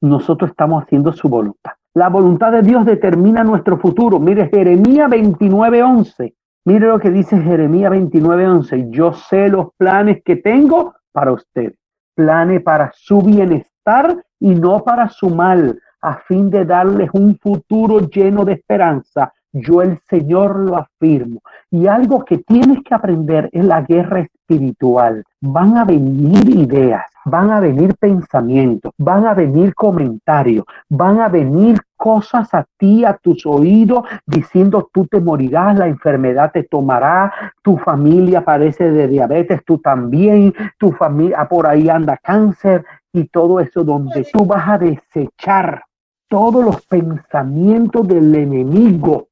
nosotros estamos haciendo su voluntad. La voluntad de Dios determina nuestro futuro. Mire, Jeremías 29:11 Mire lo que dice Jeremías 29:11. Yo sé los planes que tengo para usted. Planes para su bienestar y no para su mal, a fin de darles un futuro lleno de esperanza. Yo el Señor lo afirmo. Y algo que tienes que aprender es la guerra espiritual. Van a venir ideas, van a venir pensamientos, van a venir comentarios, van a venir cosas a ti, a tus oídos, diciendo tú te morirás, la enfermedad te tomará, tu familia padece de diabetes, tú también, tu familia por ahí anda cáncer y todo eso donde tú vas a desechar todos los pensamientos del enemigo,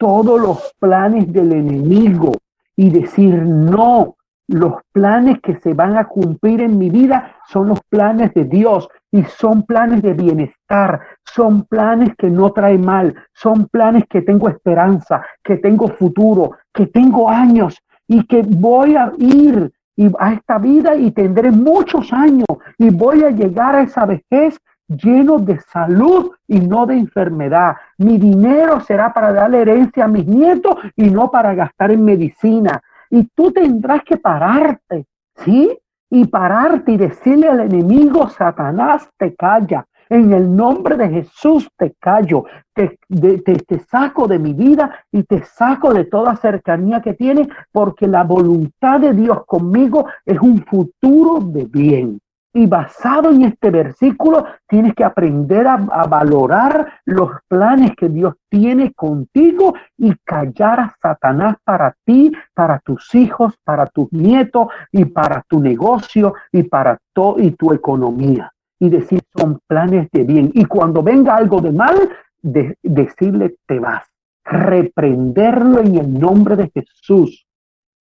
todos los planes del enemigo y decir no, los planes que se van a cumplir en mi vida son los planes de Dios y son planes de bienestar, son planes que no traen mal, son planes que tengo esperanza, que tengo futuro, que tengo años y que voy a ir a esta vida y tendré muchos años y voy a llegar a esa vejez lleno de salud y no de enfermedad. Mi dinero será para darle herencia a mis nietos y no para gastar en medicina. Y tú tendrás que pararte, ¿sí? Y pararte y decirle al enemigo, Satanás, te calla. En el nombre de Jesús te callo, te, te, saco de mi vida y te saco de toda cercanía que tiene, porque la voluntad de Dios conmigo es un futuro de bien. Y basado en este versículo, tienes que aprender a, valorar los planes que Dios tiene contigo y callar a Satanás para ti, para tus hijos, para tus nietos y para tu negocio y para y tu economía. Y decir, son planes de bien. Y cuando venga algo de mal, decirle, te vas. Reprenderlo en el nombre de Jesús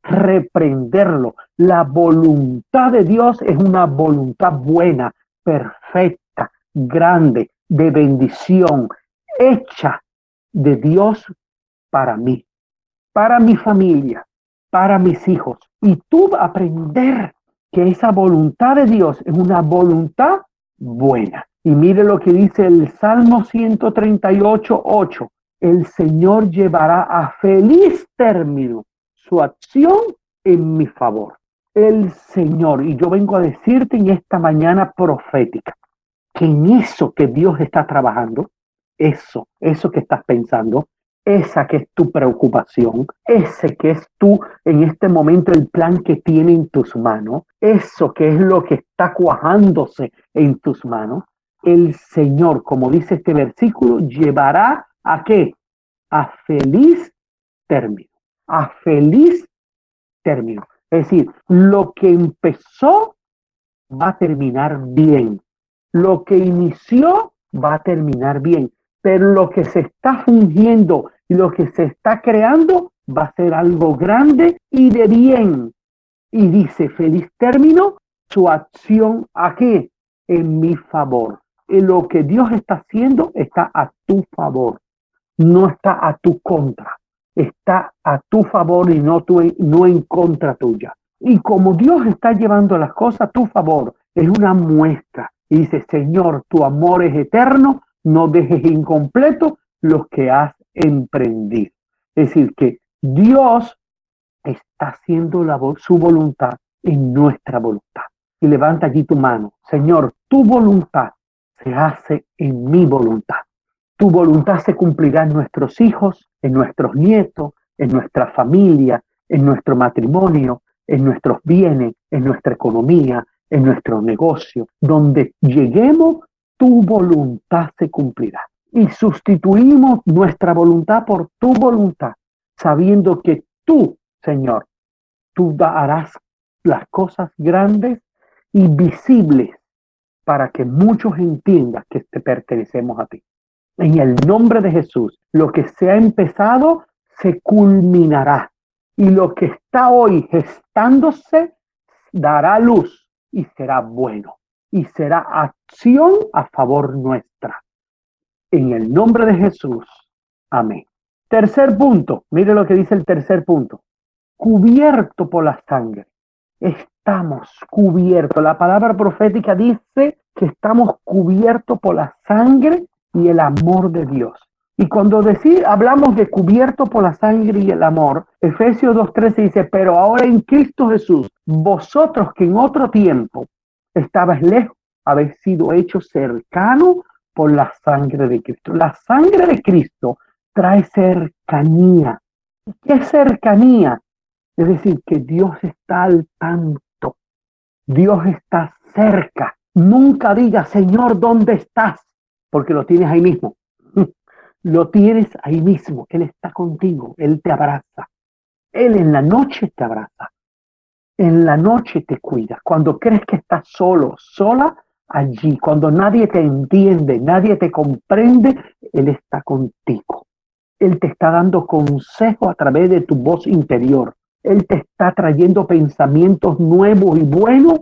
reprenderlo. La voluntad de Dios es una voluntad buena, perfecta, grande, de bendición, hecha de Dios para mí, para mi familia, para mis hijos. Y tú aprender que esa voluntad de Dios es una voluntad buena. Y mire lo que dice el Salmo 138, 8. El Señor llevará a feliz término su acción en mi favor. El Señor, y yo vengo a decirte en esta mañana profética, que en eso que Dios está trabajando, eso, eso que estás pensando, esa que es tu preocupación, ese que es tú en este momento el plan que tiene en tus manos, eso que es lo que está cuajándose en tus manos, el Señor, como dice este versículo, llevará a qué? A feliz término a feliz término. Es decir, lo que empezó va a terminar bien. Lo que inició va a terminar bien. Pero lo que se está fungiendo y lo que se está creando va a ser algo grande y de bien. Y dice, feliz término, su acción aquí, en mi favor. Y lo que Dios está haciendo está a tu favor, no está a tu contra está a tu favor y no, en contra tuya. Y como Dios está llevando las cosas a tu favor, es una muestra. Y dice, Señor, tu amor es eterno, no dejes incompleto los que has emprendido. Es decir, que Dios está haciendo su voluntad en nuestra voluntad. Y levanta aquí tu mano. Señor, tu voluntad se hace en mi voluntad. Tu voluntad se cumplirá en nuestros hijos, en nuestros nietos, en nuestra familia, en nuestro matrimonio, en nuestros bienes, en nuestra economía, en nuestro negocio. Donde lleguemos, tu voluntad se cumplirá. Y sustituimos nuestra voluntad por tu voluntad, sabiendo que tú, Señor, tú harás las cosas grandes y visibles para que muchos entiendan que te pertenecemos a ti. En el nombre de Jesús, lo que se ha empezado se culminará. Y lo que está hoy gestándose dará luz y será bueno. Y será acción a favor nuestra. En el nombre de Jesús. Amén. Tercer punto. Mire lo que dice el tercer punto. Cubierto por la sangre. Estamos cubiertos. La palabra profética dice que estamos cubiertos por la sangre y el amor de Dios. Y cuando decir, hablamos de cubierto por la sangre y el amor, Efesios 2.13 dice, pero ahora en Cristo Jesús, vosotros que en otro tiempo estabais lejos, habéis sido hechos cercanos por la sangre de Cristo. La sangre de Cristo trae cercanía. ¿Qué cercanía? Es decir, que Dios está al tanto. Dios está cerca. Nunca diga, Señor, ¿dónde estás? Porque lo tienes ahí mismo. *laughs* Lo tienes ahí mismo. Él está contigo. Él te abraza. Él en la noche te abraza. En la noche te cuida. Cuando crees que estás solo, sola, allí. Cuando nadie te entiende, nadie te comprende, Él está contigo. Él te está dando consejo a través de tu voz interior. Él te está trayendo pensamientos nuevos y buenos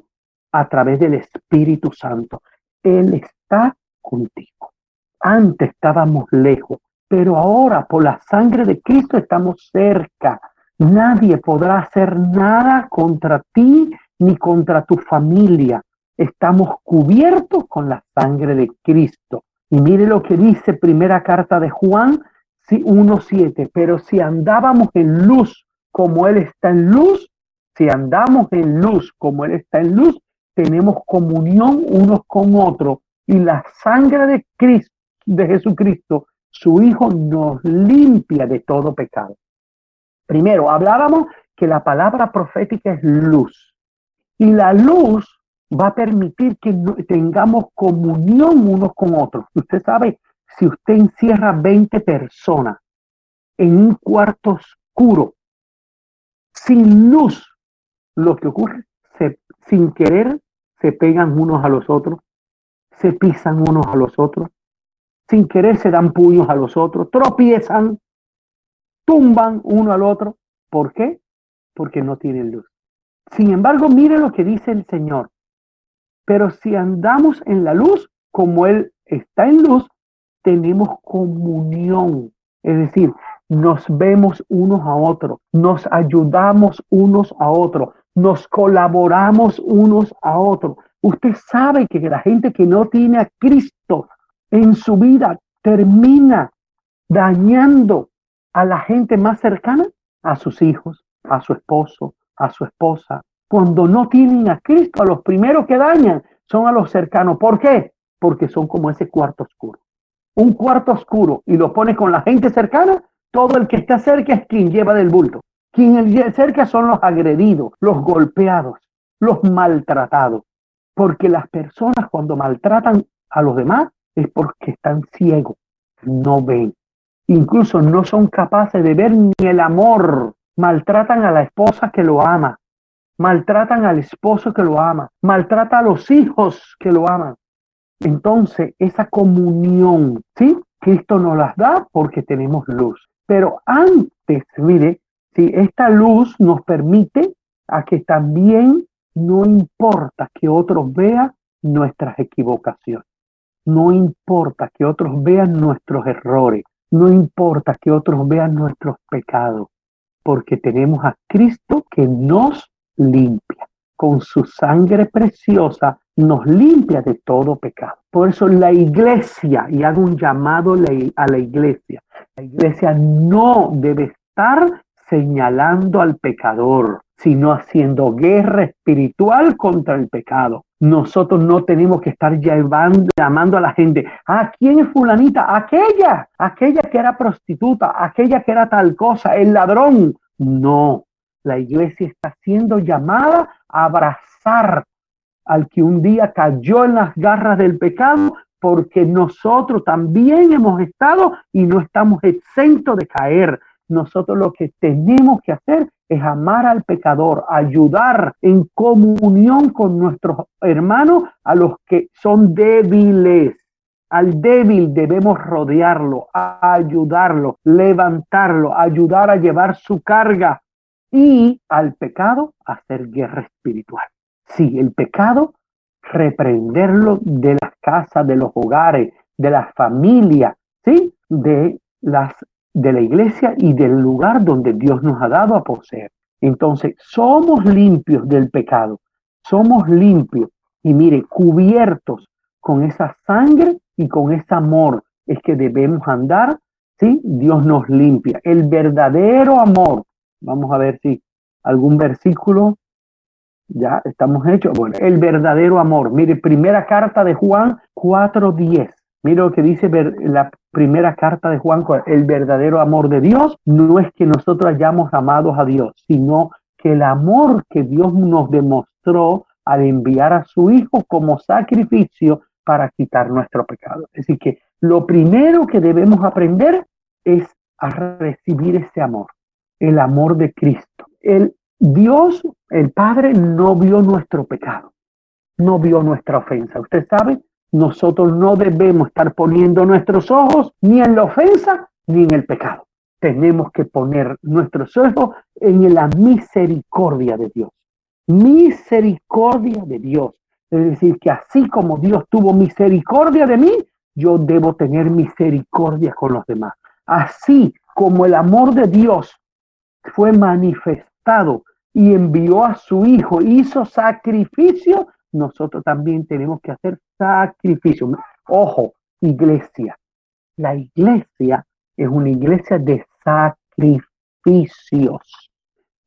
a través del Espíritu Santo. Él está Antes estábamos lejos, pero ahora por la sangre de Cristo estamos cerca. Nadie podrá hacer nada contra ti ni contra tu familia. Estamos cubiertos con la sangre de Cristo. Y mire lo que dice primera carta de Juan 1.7. Pero si andábamos en luz como Él está en luz, si andamos en luz como Él está en luz, tenemos comunión unos con otros. Y la sangre de Cristo de Jesucristo, su Hijo, nos limpia de todo pecado. Primero, hablábamos que la palabra profética es luz. Y la luz va a permitir que tengamos comunión unos con otros. Usted sabe, si usted encierra 20 personas en un cuarto oscuro, sin luz, lo que ocurre, se, sin querer, se pegan unos a los otros, se pisan unos a los otros, sin querer se dan puños a los otros, tropiezan, tumban uno al otro. ¿Por qué? Porque no tienen luz. Sin embargo, mire lo que dice el Señor. Pero si andamos en la luz, como Él está en luz, tenemos comunión. Es decir, nos vemos unos a otros, nos ayudamos unos a otros, nos colaboramos unos a otros. Usted sabe que la gente que no tiene a Cristo en su vida termina dañando a la gente más cercana, a sus hijos, a su esposo, a su esposa. Cuando no tienen a Cristo, a los primeros que dañan son a los cercanos. ¿Por qué? Porque son como ese cuarto oscuro. Un cuarto oscuro y lo pone con la gente cercana, todo el que está cerca es quien lleva del bulto. Quien cerca son los agredidos, los golpeados, los maltratados. Porque las personas cuando maltratan a los demás es porque están ciegos, no ven. Incluso no son capaces de ver ni el amor. Maltratan a la esposa que lo ama, maltratan al esposo que lo ama, maltrata a los hijos que lo aman. Entonces, esa comunión, ¿sí? Cristo nos las da porque tenemos luz. Pero antes, mire, si esta luz nos permite a que también no importa que otros vean nuestras equivocaciones. No importa que otros vean nuestros errores, no importa que otros vean nuestros pecados, porque tenemos a Cristo que nos limpia. Con su sangre preciosa nos limpia de todo pecado. Por eso la iglesia, y hago un llamado a la iglesia, la iglesia no debe estar señalando al pecador, sino haciendo guerra espiritual contra el pecado. Nosotros no tenemos que estar llamando a la gente, ¿a quién es fulanita? Aquella, aquella que era prostituta, aquella que era tal cosa, el ladrón. No, la iglesia está siendo llamada a abrazar al que un día cayó en las garras del pecado, porque nosotros también hemos estado y no estamos exentos de caer. Nosotros lo que tenemos que hacer es amar al pecador, ayudar en comunión con nuestros hermanos a los que son débiles. Al débil debemos rodearlo, ayudarlo, levantarlo, ayudar a llevar su carga y al pecado hacer guerra espiritual. Sí, el pecado, reprenderlo de las casas, de los hogares, de las familias, ¿sí? De las de la iglesia y del lugar donde Dios nos ha dado a poseer. Entonces, somos limpios del pecado, somos limpios y mire, cubiertos con esa sangre y con ese amor es que debemos andar, ¿sí? Dios nos limpia. El verdadero amor, vamos a ver si algún versículo, ya estamos hechos. Bueno, el verdadero amor, mire, primera carta de Juan 4.10. Mira lo que dice la primera carta de Juan, el verdadero amor de Dios no es que nosotros hayamos amado a Dios, sino que el amor que Dios nos demostró al enviar a su Hijo como sacrificio para quitar nuestro pecado. Es decir, que lo primero que debemos aprender es a recibir ese amor, el amor de Cristo. El Dios, el Padre, no vio nuestro pecado, no vio nuestra ofensa. Usted sabe, nosotros no debemos estar poniendo nuestros ojos ni en la ofensa ni en el pecado. Tenemos que poner nuestros ojos en la misericordia de Dios misericordia de Dios. Es decir, que así como Dios tuvo misericordia de mí, yo debo tener misericordia con los demás. Así como el amor de Dios fue manifestado y envió a su Hijo, hizo sacrificio, nosotros también tenemos que hacer sacrificio. Ojo, iglesia. La iglesia es una iglesia de sacrificios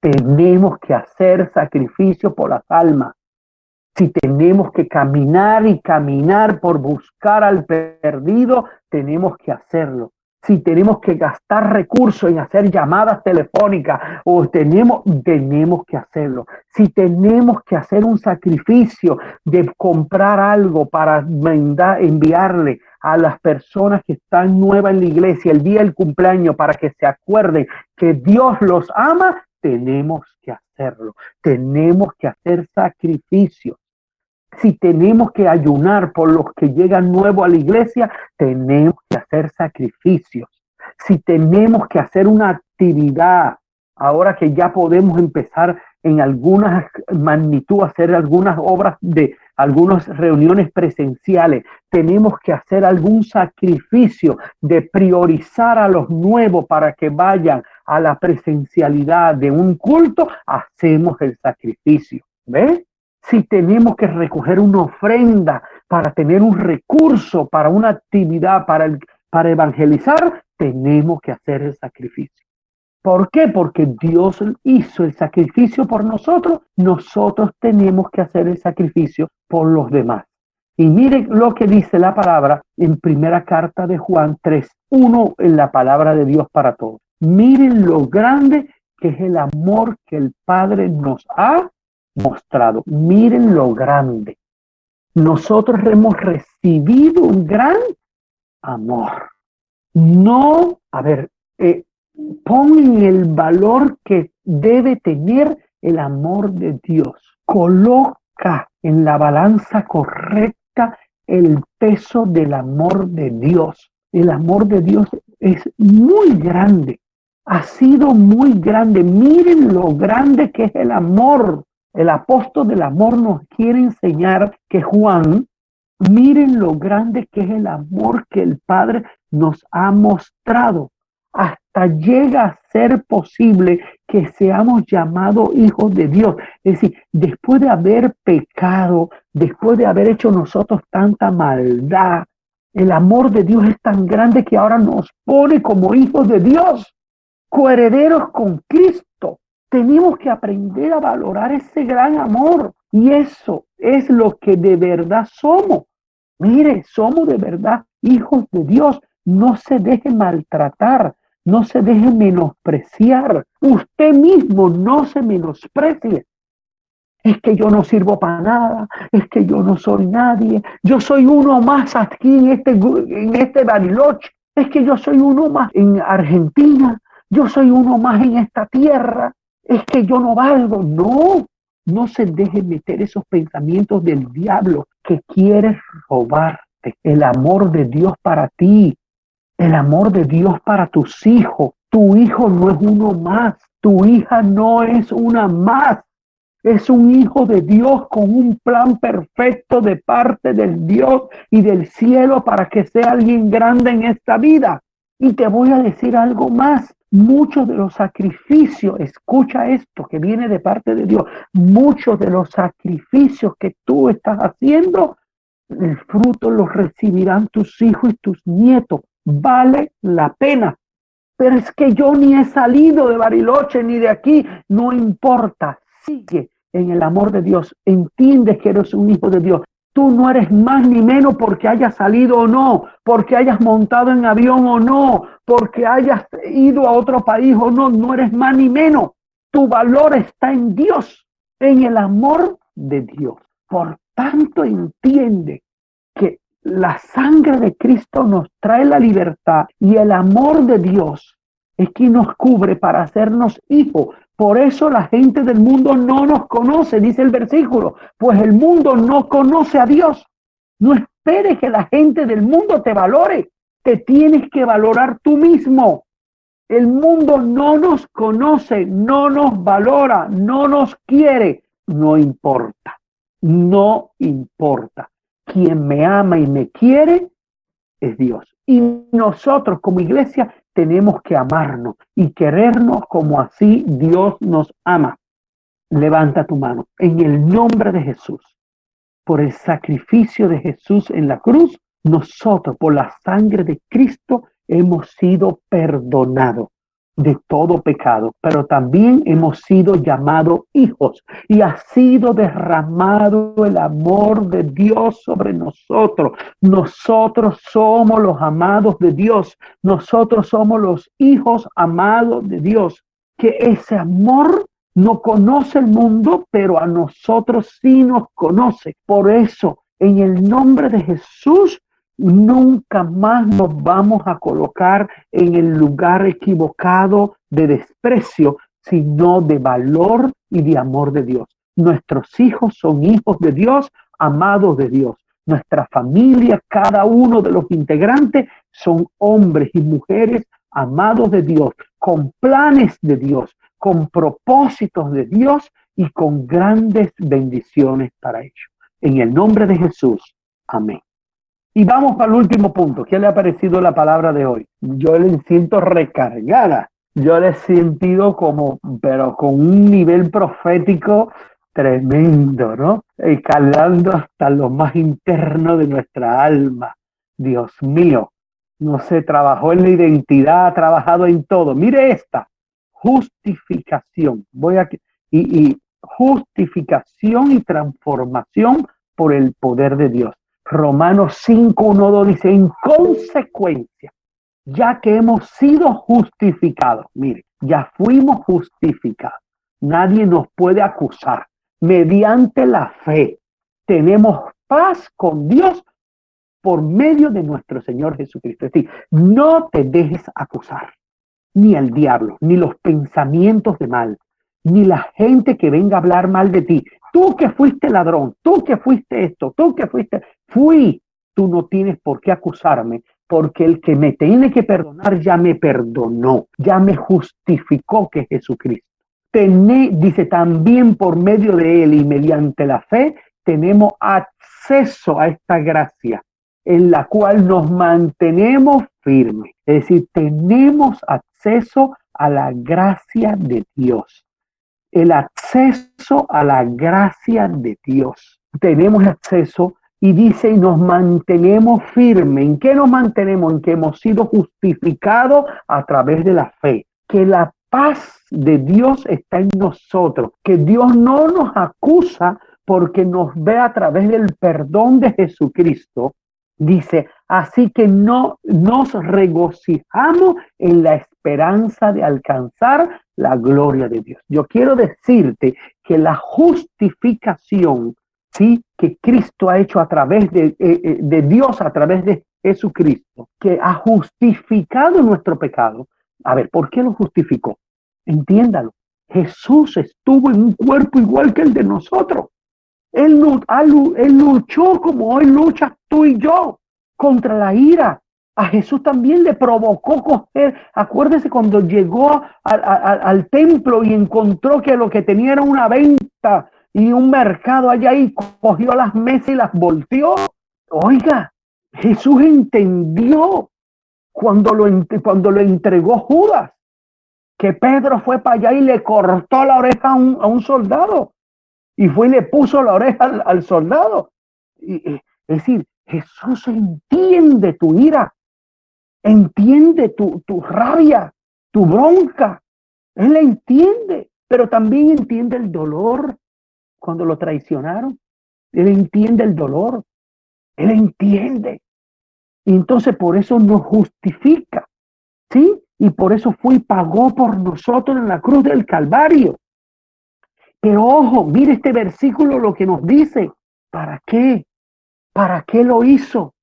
tenemos que hacer sacrificio por las almas. Si tenemos que caminar y caminar por buscar al perdido, tenemos que hacerlo. Si tenemos que gastar recursos en hacer llamadas telefónicas o tenemos, tenemos que hacerlo. Si tenemos que hacer un sacrificio de comprar algo para enviarle a las personas que están nuevas en la iglesia el día del cumpleaños para que se acuerden que Dios los ama, tenemos que hacerlo. Tenemos que hacer sacrificios. Si tenemos que ayunar por los que llegan nuevo a la iglesia, tenemos que hacer sacrificios. Si tenemos que hacer una actividad, ahora que ya podemos empezar en algunas magnitud, hacer algunas obras de algunas reuniones presenciales, tenemos que hacer algún sacrificio de priorizar a los nuevos para que vayan a la presencialidad de un culto, hacemos el sacrificio. ¿Ves? Si tenemos que recoger una ofrenda para tener un recurso para una actividad, para, para evangelizar, tenemos que hacer el sacrificio. ¿Por qué? Porque Dios hizo el sacrificio por nosotros, nosotros tenemos que hacer el sacrificio por los demás. Y miren lo que dice la palabra en primera carta de Juan 3, 1 en la palabra de Dios para todos. Miren lo grande que es el amor que el Padre nos ha mostrado. Miren lo grande. Nosotros hemos recibido un gran amor. No, a ver, eh, pon el valor que debe tener el amor de Dios. Coloca en la balanza correcta el peso del amor de Dios. El amor de Dios es muy grande. Ha sido muy grande. Miren lo grande que es el amor. El apóstol del amor nos quiere enseñar que Juan, miren lo grande que es el amor que el Padre nos ha mostrado hasta llega a ser posible que seamos llamados hijos de Dios. Es decir, después de haber pecado, después de haber hecho nosotros tanta maldad, el amor de Dios es tan grande que ahora nos pone como hijos de Dios, coherederos con Cristo. Tenemos que aprender a valorar ese gran amor y eso es lo que de verdad somos. Mire, somos de verdad hijos de Dios. No se deje maltratar, no se deje menospreciar. Usted mismo no se menosprecie. Es que yo no sirvo para nada, es que yo no soy nadie, yo soy uno más aquí en este, en este Bariloche, es que yo soy uno más en Argentina, yo soy uno más en esta tierra, es que yo no valgo. No, no se deje meter esos pensamientos del diablo que quiere robarte el amor de Dios para ti, el amor de Dios para tus hijos. Tu hijo no es uno más, tu hija no es una más. Es un hijo de Dios con un plan perfecto de parte del Dios y del cielo para que sea alguien grande en esta vida. Y te voy a decir algo más. Muchos de los sacrificios, escucha esto que viene de parte de Dios, muchos de los sacrificios que tú estás haciendo, el fruto los recibirán tus hijos y tus nietos. Vale la pena. Pero es que yo ni he salido de Bariloche ni de aquí, no importa, sigue en el amor de Dios, entiendes que eres un hijo de Dios, Tú no eres más ni menos porque hayas salido o no, porque hayas montado en avión o no, porque hayas ido a otro país o no, no eres más ni menos. Tu valor está en Dios, en el amor de Dios. Por tanto, entiende que la sangre de Cristo nos trae la libertad y el amor de Dios es quien nos cubre para hacernos hijos. Por eso la gente del mundo no nos conoce, dice el versículo, pues el mundo no conoce a Dios. No esperes que la gente del mundo te valore, te tienes que valorar tú mismo. El mundo no nos conoce, no nos valora, no nos quiere, no importa, no importa. Quien me ama y me quiere es Dios. Y nosotros como iglesia tenemos que amarnos y querernos como así Dios nos ama. Levanta tu mano en el nombre de Jesús. Por el sacrificio de Jesús en la cruz, nosotros por la sangre de Cristo hemos sido perdonados de todo pecado, pero también hemos sido llamados hijos y ha sido derramado el amor de Dios sobre nosotros. Nosotros somos los amados de Dios, nosotros somos los hijos amados de Dios, que ese amor no conoce el mundo, pero a nosotros sí nos conoce. Por eso, en el nombre de Jesús, Nunca más nos vamos a colocar en el lugar equivocado de desprecio, sino de valor y de amor de Dios. Nuestros hijos son hijos de Dios, amados de Dios. Nuestra familia, cada uno de los integrantes, son hombres y mujeres amados de Dios, con planes de Dios, con propósitos de Dios y con grandes bendiciones para ellos. En el nombre de Jesús. Amén. Y vamos para el último punto. ¿Qué le ha parecido la palabra de hoy? Yo le siento recargada. Yo le he sentido como, pero con un nivel profético tremendo, ¿no? Y calando hasta lo más interno de nuestra alma. Dios mío, no se trabajó en la identidad, ha trabajado en todo. Mire esta, justificación. Voy a y, y justificación y transformación por el poder de Dios. Romanos 5, 1, 2 dice, en consecuencia, ya que hemos sido justificados, mire, ya fuimos justificados, nadie nos puede acusar. Mediante la fe tenemos paz con Dios por medio de nuestro Señor Jesucristo. Es no te dejes acusar, ni el diablo, ni los pensamientos de mal, ni la gente que venga a hablar mal de ti. Tú que fuiste ladrón, tú que fuiste esto, tú que fuiste, fui, tú no tienes por qué acusarme, porque el que me tiene que perdonar ya me perdonó, ya me justificó que Jesucristo. Tené, dice también por medio de él y mediante la fe tenemos acceso a esta gracia en la cual nos mantenemos firmes. Es decir, tenemos acceso a la gracia de Dios el acceso a la gracia de Dios. Tenemos acceso y dice, y nos mantenemos firmes. ¿En qué nos mantenemos? En que hemos sido justificados a través de la fe. Que la paz de Dios está en nosotros. Que Dios no nos acusa porque nos ve a través del perdón de Jesucristo. Dice, así que no nos regocijamos en la esperanza de alcanzar la gloria de Dios. Yo quiero decirte que la justificación, sí, que Cristo ha hecho a través de, eh, eh, de Dios, a través de Jesucristo, que ha justificado nuestro pecado. A ver, ¿por qué lo justificó? Entiéndalo. Jesús estuvo en un cuerpo igual que el de nosotros. Él, él luchó como hoy luchas tú y yo contra la ira, a Jesús también le provocó coger. Acuérdese cuando llegó al templo y encontró que lo que tenía era una venta y un mercado allá y cogió las mesas y las volteó. Oiga, Jesús entendió cuando lo, cuando lo entregó Judas, que Pedro fue para allá y le cortó la oreja a un, soldado. Y fue y le puso la oreja al, soldado. es decir, Jesús entiende tu ira entiende tu, tu rabia, tu bronca. Él la entiende, pero también entiende el dolor cuando lo traicionaron. Él entiende el dolor. Él entiende. Y entonces por eso nos justifica. ¿Sí? Y por eso fue y pagó por nosotros en la cruz del Calvario. Pero ojo, mire este versículo lo que nos dice. ¿Para qué? ¿Para qué lo hizo?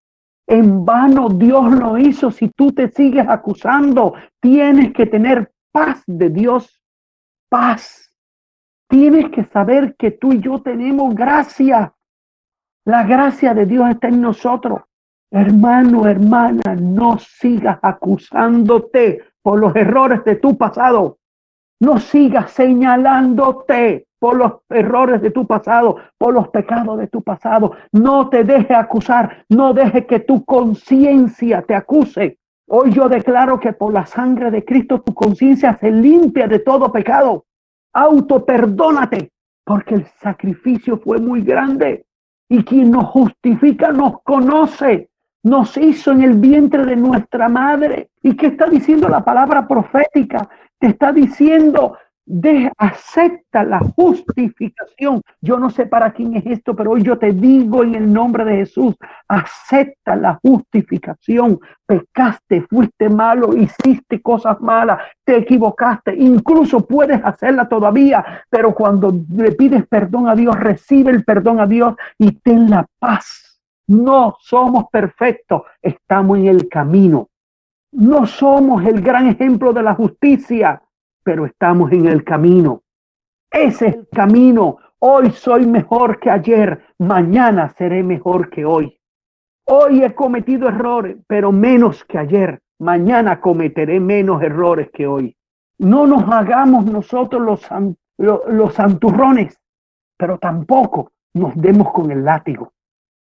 En vano Dios lo hizo. Si tú te sigues acusando, tienes que tener paz de Dios. Paz. Tienes que saber que tú y yo tenemos gracia. La gracia de Dios está en nosotros. Hermano, hermana, no sigas acusándote por los errores de tu pasado. No sigas señalándote por los errores de tu pasado, por los pecados de tu pasado. No te deje acusar, no deje que tu conciencia te acuse. Hoy yo declaro que por la sangre de Cristo tu conciencia se limpia de todo pecado. Auto perdónate, porque el sacrificio fue muy grande. Y quien nos justifica nos conoce, nos hizo en el vientre de nuestra madre. ¿Y qué está diciendo la palabra profética? Te está diciendo, de, acepta la justificación. Yo no sé para quién es esto, pero hoy yo te digo en el nombre de Jesús, acepta la justificación. Pecaste, fuiste malo, hiciste cosas malas, te equivocaste, incluso puedes hacerla todavía, pero cuando le pides perdón a Dios, recibe el perdón a Dios y ten la paz. No somos perfectos, estamos en el camino. No somos el gran ejemplo de la justicia, pero estamos en el camino. Ese es el camino. Hoy soy mejor que ayer, mañana seré mejor que hoy. Hoy he cometido errores, pero menos que ayer. Mañana cometeré menos errores que hoy. No nos hagamos nosotros los, los, santurrones, pero tampoco nos demos con el látigo.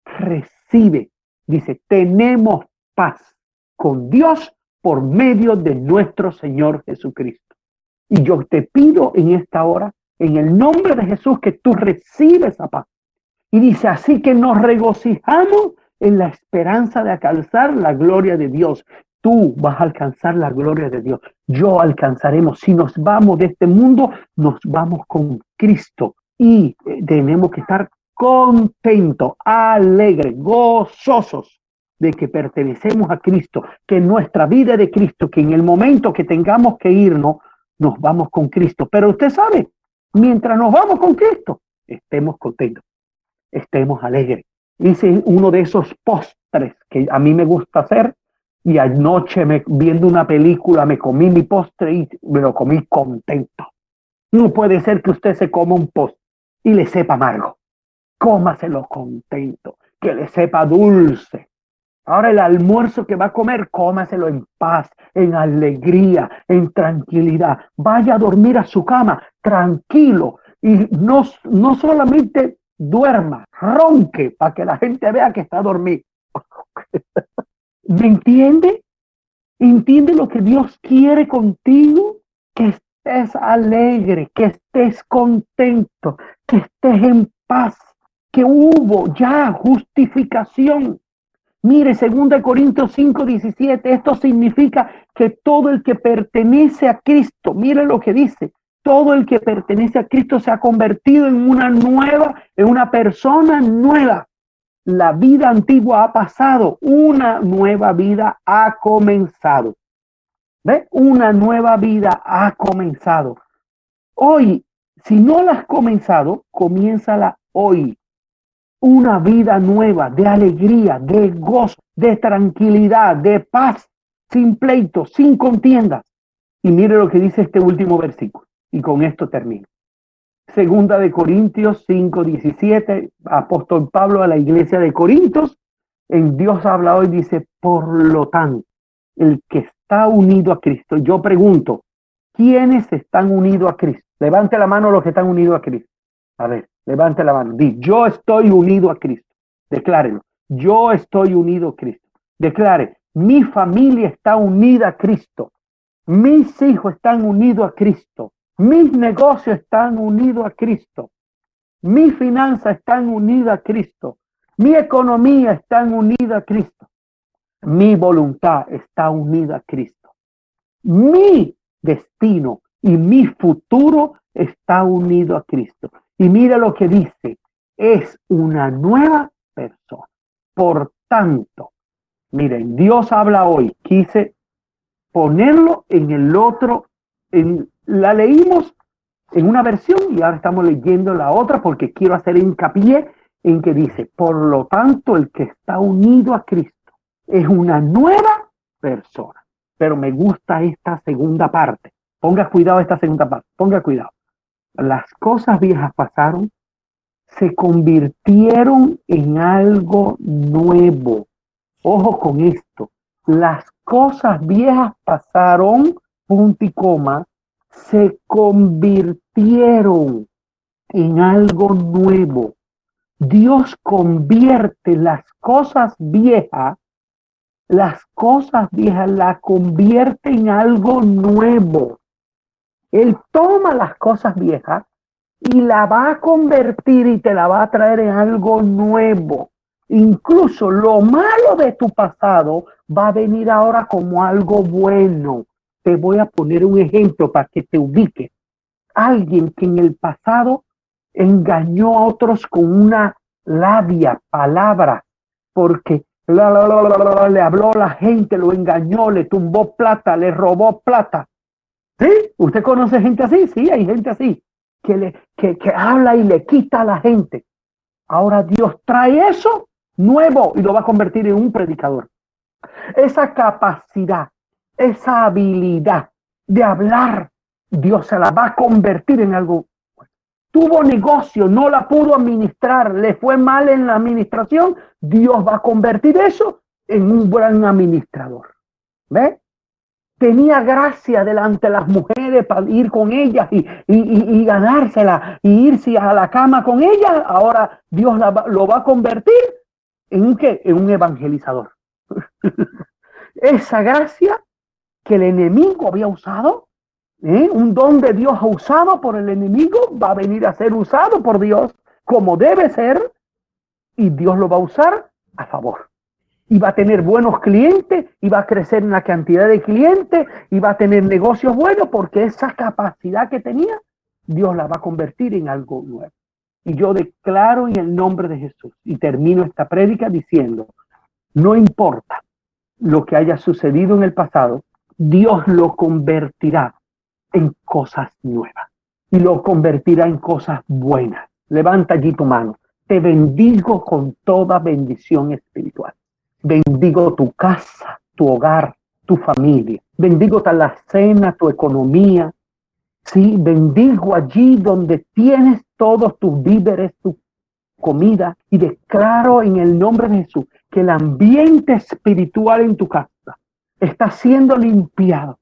Recibe, dice, tenemos paz con Dios por medio de nuestro Señor Jesucristo. Y yo te pido en esta hora, en el nombre de Jesús, que tú recibes esa paz. Y dice, así que nos regocijamos en la esperanza de alcanzar la gloria de Dios. Tú vas a alcanzar la gloria de Dios. Yo alcanzaremos. Si nos vamos de este mundo, nos vamos con Cristo. Y eh, tenemos que estar contentos, alegres, gozosos de que pertenecemos a Cristo, que nuestra vida es de Cristo, que en el momento que tengamos que irnos, nos vamos con Cristo. Pero usted sabe, mientras nos vamos con Cristo, estemos contentos, estemos alegres. Hice uno de esos postres que a mí me gusta hacer y anoche viendo una película me comí mi postre y me lo comí contento. No puede ser que usted se coma un postre y le sepa amargo. Cómaselo contento, que le sepa dulce, Ahora el almuerzo que va a comer, cómaselo en paz, en alegría, en tranquilidad. Vaya a dormir a su cama tranquilo y no, no solamente duerma, ronque para que la gente vea que está dormido. *laughs* ¿Me entiende? ¿Entiende lo que Dios quiere contigo? Que estés alegre, que estés contento, que estés en paz, que hubo ya justificación Mire, 2 Corintios 5, 17, esto significa que todo el que pertenece a Cristo, mire lo que dice, todo el que pertenece a Cristo se ha convertido en una nueva, en una persona nueva. La vida antigua ha pasado, una nueva vida ha comenzado. ¿Ve? Una nueva vida ha comenzado. Hoy, si no la has comenzado, comiénzala hoy una vida nueva de alegría, de gozo, de tranquilidad, de paz, sin pleitos, sin contiendas. Y mire lo que dice este último versículo. Y con esto termino. Segunda de Corintios 5, 17, apóstol Pablo a la iglesia de Corintios, en Dios habla hoy, dice, por lo tanto, el que está unido a Cristo. Yo pregunto, ¿quiénes están unidos a Cristo? Levante la mano los que están unidos a Cristo. A ver, Levante la mano. Di, yo estoy unido a Cristo. Declárelo. Yo estoy unido a Cristo. Declare, mi familia está unida a Cristo. Mis hijos están unidos a Cristo. Mis negocios están unidos a Cristo. Mis finanzas están unidas a Cristo. Mi economía está unida a Cristo. Mi voluntad está unida a Cristo. Mi destino y mi futuro está unido a Cristo. Y mira lo que dice, es una nueva persona. Por tanto, miren, Dios habla hoy, quise ponerlo en el otro, en, la leímos en una versión y ahora estamos leyendo la otra porque quiero hacer hincapié en que dice, por lo tanto, el que está unido a Cristo es una nueva persona. Pero me gusta esta segunda parte. Ponga cuidado esta segunda parte. Ponga cuidado. Las cosas viejas pasaron, se convirtieron en algo nuevo. Ojo con esto. Las cosas viejas pasaron, punto y coma, se convirtieron en algo nuevo. Dios convierte las cosas viejas, las cosas viejas la convierte en algo nuevo. Él toma las cosas viejas y la va a convertir y te la va a traer en algo nuevo. Incluso lo malo de tu pasado va a venir ahora como algo bueno. Te voy a poner un ejemplo para que te ubiques. Alguien que en el pasado engañó a otros con una labia, palabra, porque le habló a la gente, lo engañó, le tumbó plata, le robó plata. ¿Sí? ¿Usted conoce gente así? Sí, hay gente así, que, le, que, que habla y le quita a la gente. Ahora Dios trae eso nuevo y lo va a convertir en un predicador. Esa capacidad, esa habilidad de hablar, Dios se la va a convertir en algo tuvo negocio, no la pudo administrar, le fue mal en la administración, Dios va a convertir eso en un gran administrador. ¿Ve? Tenía gracia delante de las mujeres para ir con ellas y, y, ganársela y irse a la cama con ellas. Ahora Dios lo va a convertir en un, ¿qué? en un evangelizador. *laughs* Esa gracia que el enemigo había usado ¿Eh? Un don de Dios usado por el enemigo va a venir a ser usado por Dios como debe ser y Dios lo va a usar a favor. Y va a tener buenos clientes y va a crecer en la cantidad de clientes y va a tener negocios buenos porque esa capacidad que tenía, Dios la va a convertir en algo nuevo. Y yo declaro en el nombre de Jesús y termino esta prédica diciendo, no importa lo que haya sucedido en el pasado, Dios lo convertirá en cosas nuevas y lo convertirá en cosas buenas. Levanta allí tu mano. Te bendigo con toda bendición espiritual. Bendigo tu casa, tu hogar, tu familia. Bendigo cena, tu economía. Sí, bendigo allí donde tienes todos tus víveres, tu comida. Y declaro en el nombre de Jesús que el ambiente espiritual en tu casa está siendo limpiado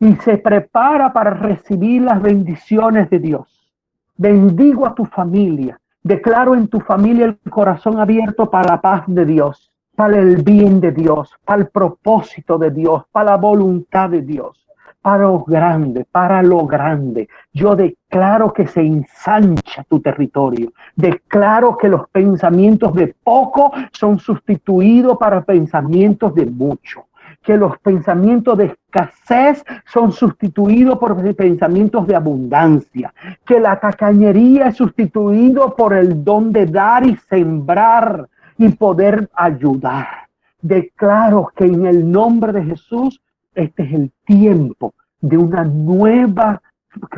y se prepara para recibir las bendiciones de Dios. Bendigo a tu familia. Declaro en tu familia el corazón abierto para la paz de Dios, para el bien de Dios, para el propósito de Dios, para la voluntad de Dios, para lo grande, para lo grande. Yo declaro que se ensancha tu territorio. Declaro que los pensamientos de poco son sustituidos para pensamientos de mucho que los pensamientos de escasez son sustituidos por pensamientos de abundancia, que la tacañería es sustituido por el don de dar y sembrar y poder ayudar. Declaro que en el nombre de Jesús, este es el tiempo de una nueva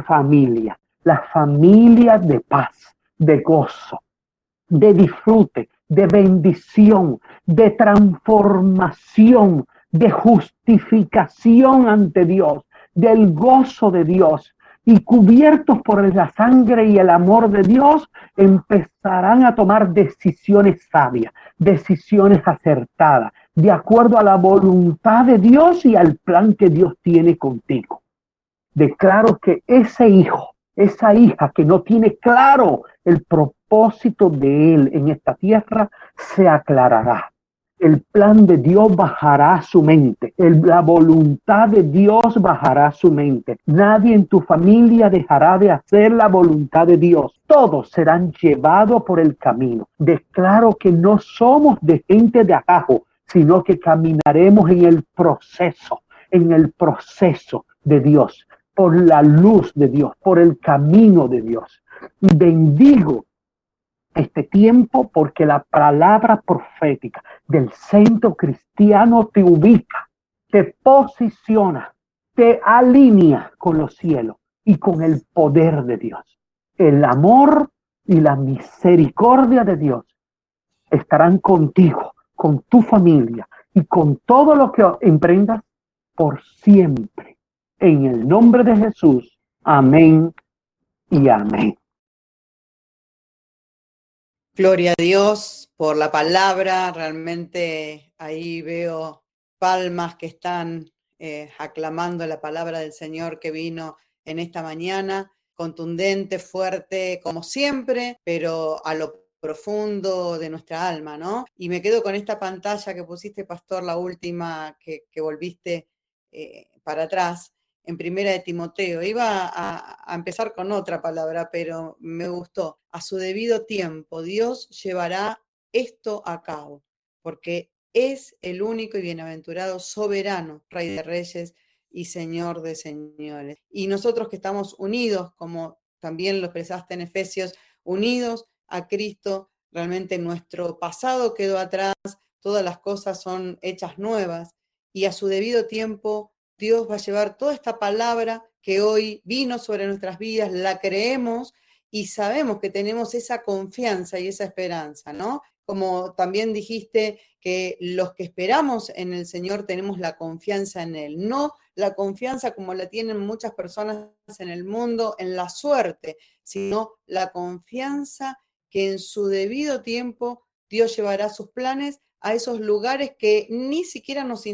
familia, la familia de paz, de gozo, de disfrute, de bendición, de transformación, de justificación ante Dios, del gozo de Dios, y cubiertos por la sangre y el amor de Dios, empezarán a tomar decisiones sabias, decisiones acertadas, de acuerdo a la voluntad de Dios y al plan que Dios tiene contigo. Declaro que ese hijo, esa hija que no tiene claro el propósito de él en esta tierra, se aclarará el plan de Dios bajará su mente, la voluntad de Dios bajará su mente. Nadie en tu familia dejará de hacer la voluntad de Dios. Todos serán llevados por el camino. Declaro que no somos de gente de abajo, sino que caminaremos en el proceso, en el proceso de Dios, por la luz de Dios, por el camino de Dios. Bendigo este tiempo porque la palabra profética del centro cristiano te ubica, te posiciona, te alinea con los cielos y con el poder de Dios. El amor y la misericordia de Dios estarán contigo, con tu familia y con todo lo que emprendas por siempre. En el nombre de Jesús. Amén y amén. Gloria a Dios por la palabra. Realmente ahí veo palmas que están eh, aclamando la palabra del Señor que vino en esta mañana, contundente, fuerte, como siempre, pero a lo profundo de nuestra alma, ¿no? Y me quedo con esta pantalla que pusiste, Pastor, la última que, volviste eh, para atrás, en primera de Timoteo. Iba a, empezar con otra palabra, pero me gustó. A su debido tiempo, Dios llevará esto a cabo, porque es el único y bienaventurado soberano, Rey de Reyes y Señor de Señores. Y nosotros que estamos unidos, como también lo expresaste en Efesios, unidos a Cristo, realmente nuestro pasado quedó atrás, todas las cosas son hechas nuevas y a su debido tiempo Dios va a llevar toda esta palabra que hoy vino sobre nuestras vidas, la creemos y sabemos que tenemos esa confianza y esa esperanza, ¿no? Como también dijiste que los que esperamos en el Señor tenemos la confianza en Él, no la confianza como la tienen muchas personas en el mundo en la suerte, sino la confianza que en su debido tiempo Dios llevará sus planes a esos lugares que ni siquiera nos,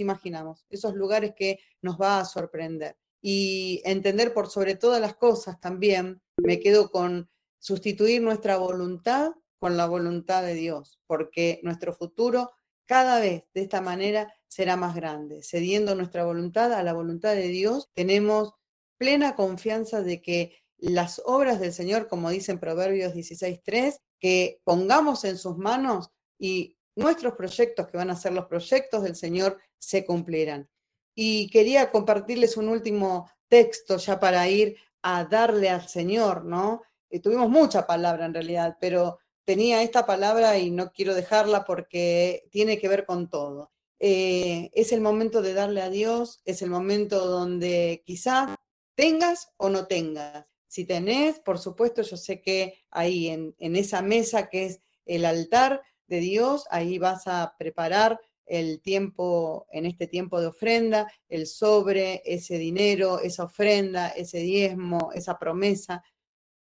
imaginamos, esos lugares que nos va a sorprender. Y entender por sobre todas las cosas también, me quedo con sustituir nuestra voluntad con la voluntad de Dios, porque nuestro futuro cada vez de esta manera será más grande. Cediendo nuestra voluntad a la voluntad de Dios, tenemos plena confianza de que las obras del Señor, como dicen Proverbios 16.3, que pongamos en sus manos y nuestros proyectos, que van a ser los proyectos del Señor, se cumplirán. Y quería compartirles un último texto ya para ir a darle al Señor, ¿no? Eh, tuvimos mucha palabra en realidad, pero tenía esta palabra y no quiero dejarla porque tiene que ver con todo. Eh, es el momento de darle a Dios, es el momento donde quizás tengas o no tengas. Si tenés, por supuesto, yo sé que ahí en, en esa mesa que es el altar, de Dios, ahí vas a preparar el tiempo, en este tiempo de ofrenda, el sobre, ese dinero, esa ofrenda, ese diezmo, esa promesa,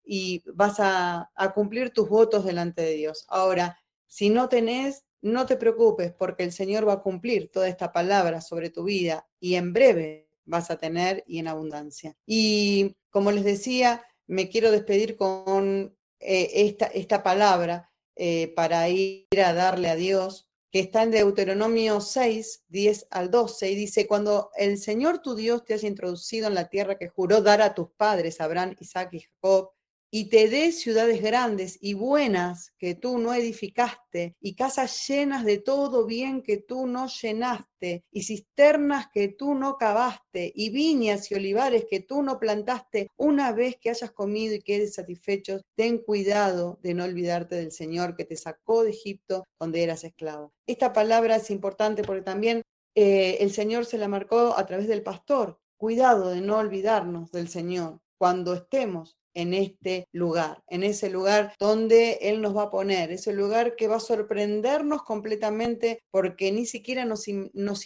y vas a, cumplir tus votos delante de Dios. Ahora, si no tenés, no te preocupes, porque el Señor va a cumplir toda esta palabra sobre tu vida y en breve vas a tener y en abundancia. Y como les decía, me quiero despedir con eh, esta, esta palabra eh, para ir a darle a Dios, que está en Deuteronomio 6, 10 al 12, y dice, cuando el Señor tu Dios te haya introducido en la tierra que juró dar a tus padres, Abraham, Isaac y Jacob, y te dé ciudades grandes y buenas que tú no edificaste, y casas llenas de todo bien que tú no llenaste, y cisternas que tú no cavaste, y viñas y olivares que tú no plantaste, una vez que hayas comido y quedes satisfechos, ten cuidado de no olvidarte del Señor que te sacó de Egipto donde eras esclavo. Esta palabra es importante porque también eh, el Señor se la marcó a través del pastor. Cuidado de no olvidarnos del Señor cuando estemos en este lugar, en ese lugar donde Él nos va a poner, ese lugar que va a sorprendernos completamente porque ni siquiera nos,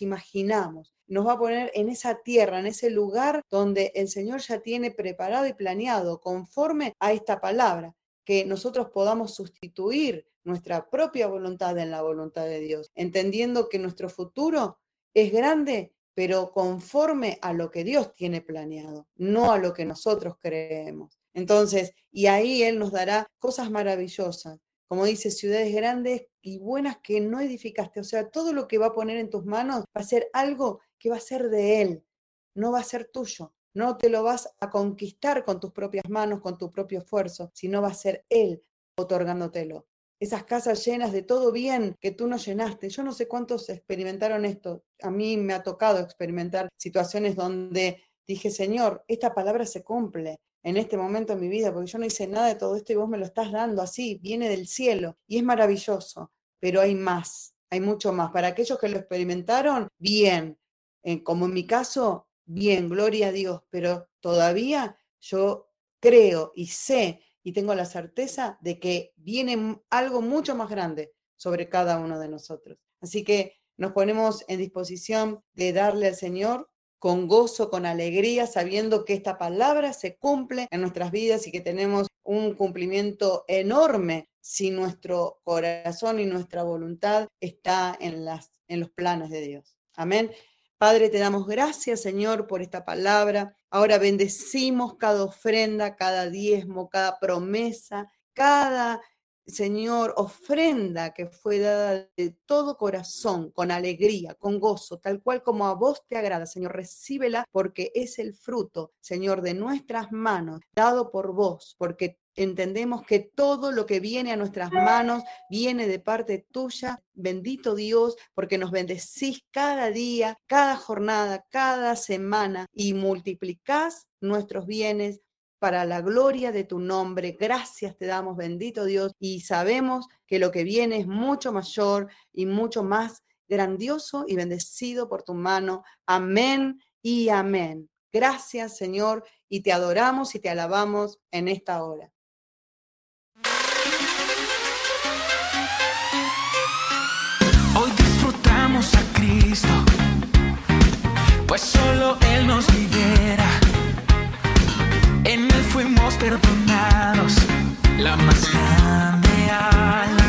imaginamos. Nos va a poner en esa tierra, en ese lugar donde el Señor ya tiene preparado y planeado conforme a esta palabra, que nosotros podamos sustituir nuestra propia voluntad en la voluntad de Dios, entendiendo que nuestro futuro es grande, pero conforme a lo que Dios tiene planeado, no a lo que nosotros creemos. Entonces, y ahí Él nos dará cosas maravillosas, como dice, ciudades grandes y buenas que no edificaste. O sea, todo lo que va a poner en tus manos va a ser algo que va a ser de Él, no va a ser tuyo. No te lo vas a conquistar con tus propias manos, con tu propio esfuerzo, sino va a ser Él otorgándotelo. Esas casas llenas de todo bien que tú no llenaste. Yo no sé cuántos experimentaron esto. A mí me ha tocado experimentar situaciones donde dije, Señor, esta palabra se cumple en este momento en mi vida, porque yo no hice nada de todo esto y vos me lo estás dando así, viene del cielo y es maravilloso, pero hay más, hay mucho más. Para aquellos que lo experimentaron, bien, eh, como en mi caso, bien, gloria a Dios, pero todavía yo creo y sé y tengo la certeza de que viene algo mucho más grande sobre cada uno de nosotros. Así que nos ponemos en disposición de darle al Señor con gozo, con alegría, sabiendo que esta palabra se cumple en nuestras vidas y que tenemos un cumplimiento enorme si nuestro corazón y nuestra voluntad está en, las, en los planes de Dios. Amén. Padre, te damos gracias, Señor, por esta palabra. Ahora bendecimos cada ofrenda, cada diezmo, cada promesa, cada Señor, ofrenda que fue dada de todo corazón, con alegría, con gozo, tal cual como a vos te agrada, Señor, recíbela porque es el fruto, Señor, de nuestras manos, dado por vos, porque entendemos que todo lo que viene a nuestras manos viene de parte tuya. Bendito Dios, porque nos bendecís cada día, cada jornada, cada semana y multiplicás nuestros bienes para la gloria de tu nombre. Gracias te damos, bendito Dios, y sabemos que lo que viene es mucho mayor y mucho más grandioso y bendecido por tu mano. Amén y amén. Gracias, Señor, y te adoramos y te alabamos en esta hora. Hoy disfrutamos a Cristo, pues solo Él nos libera fuimos perdonados. La más grande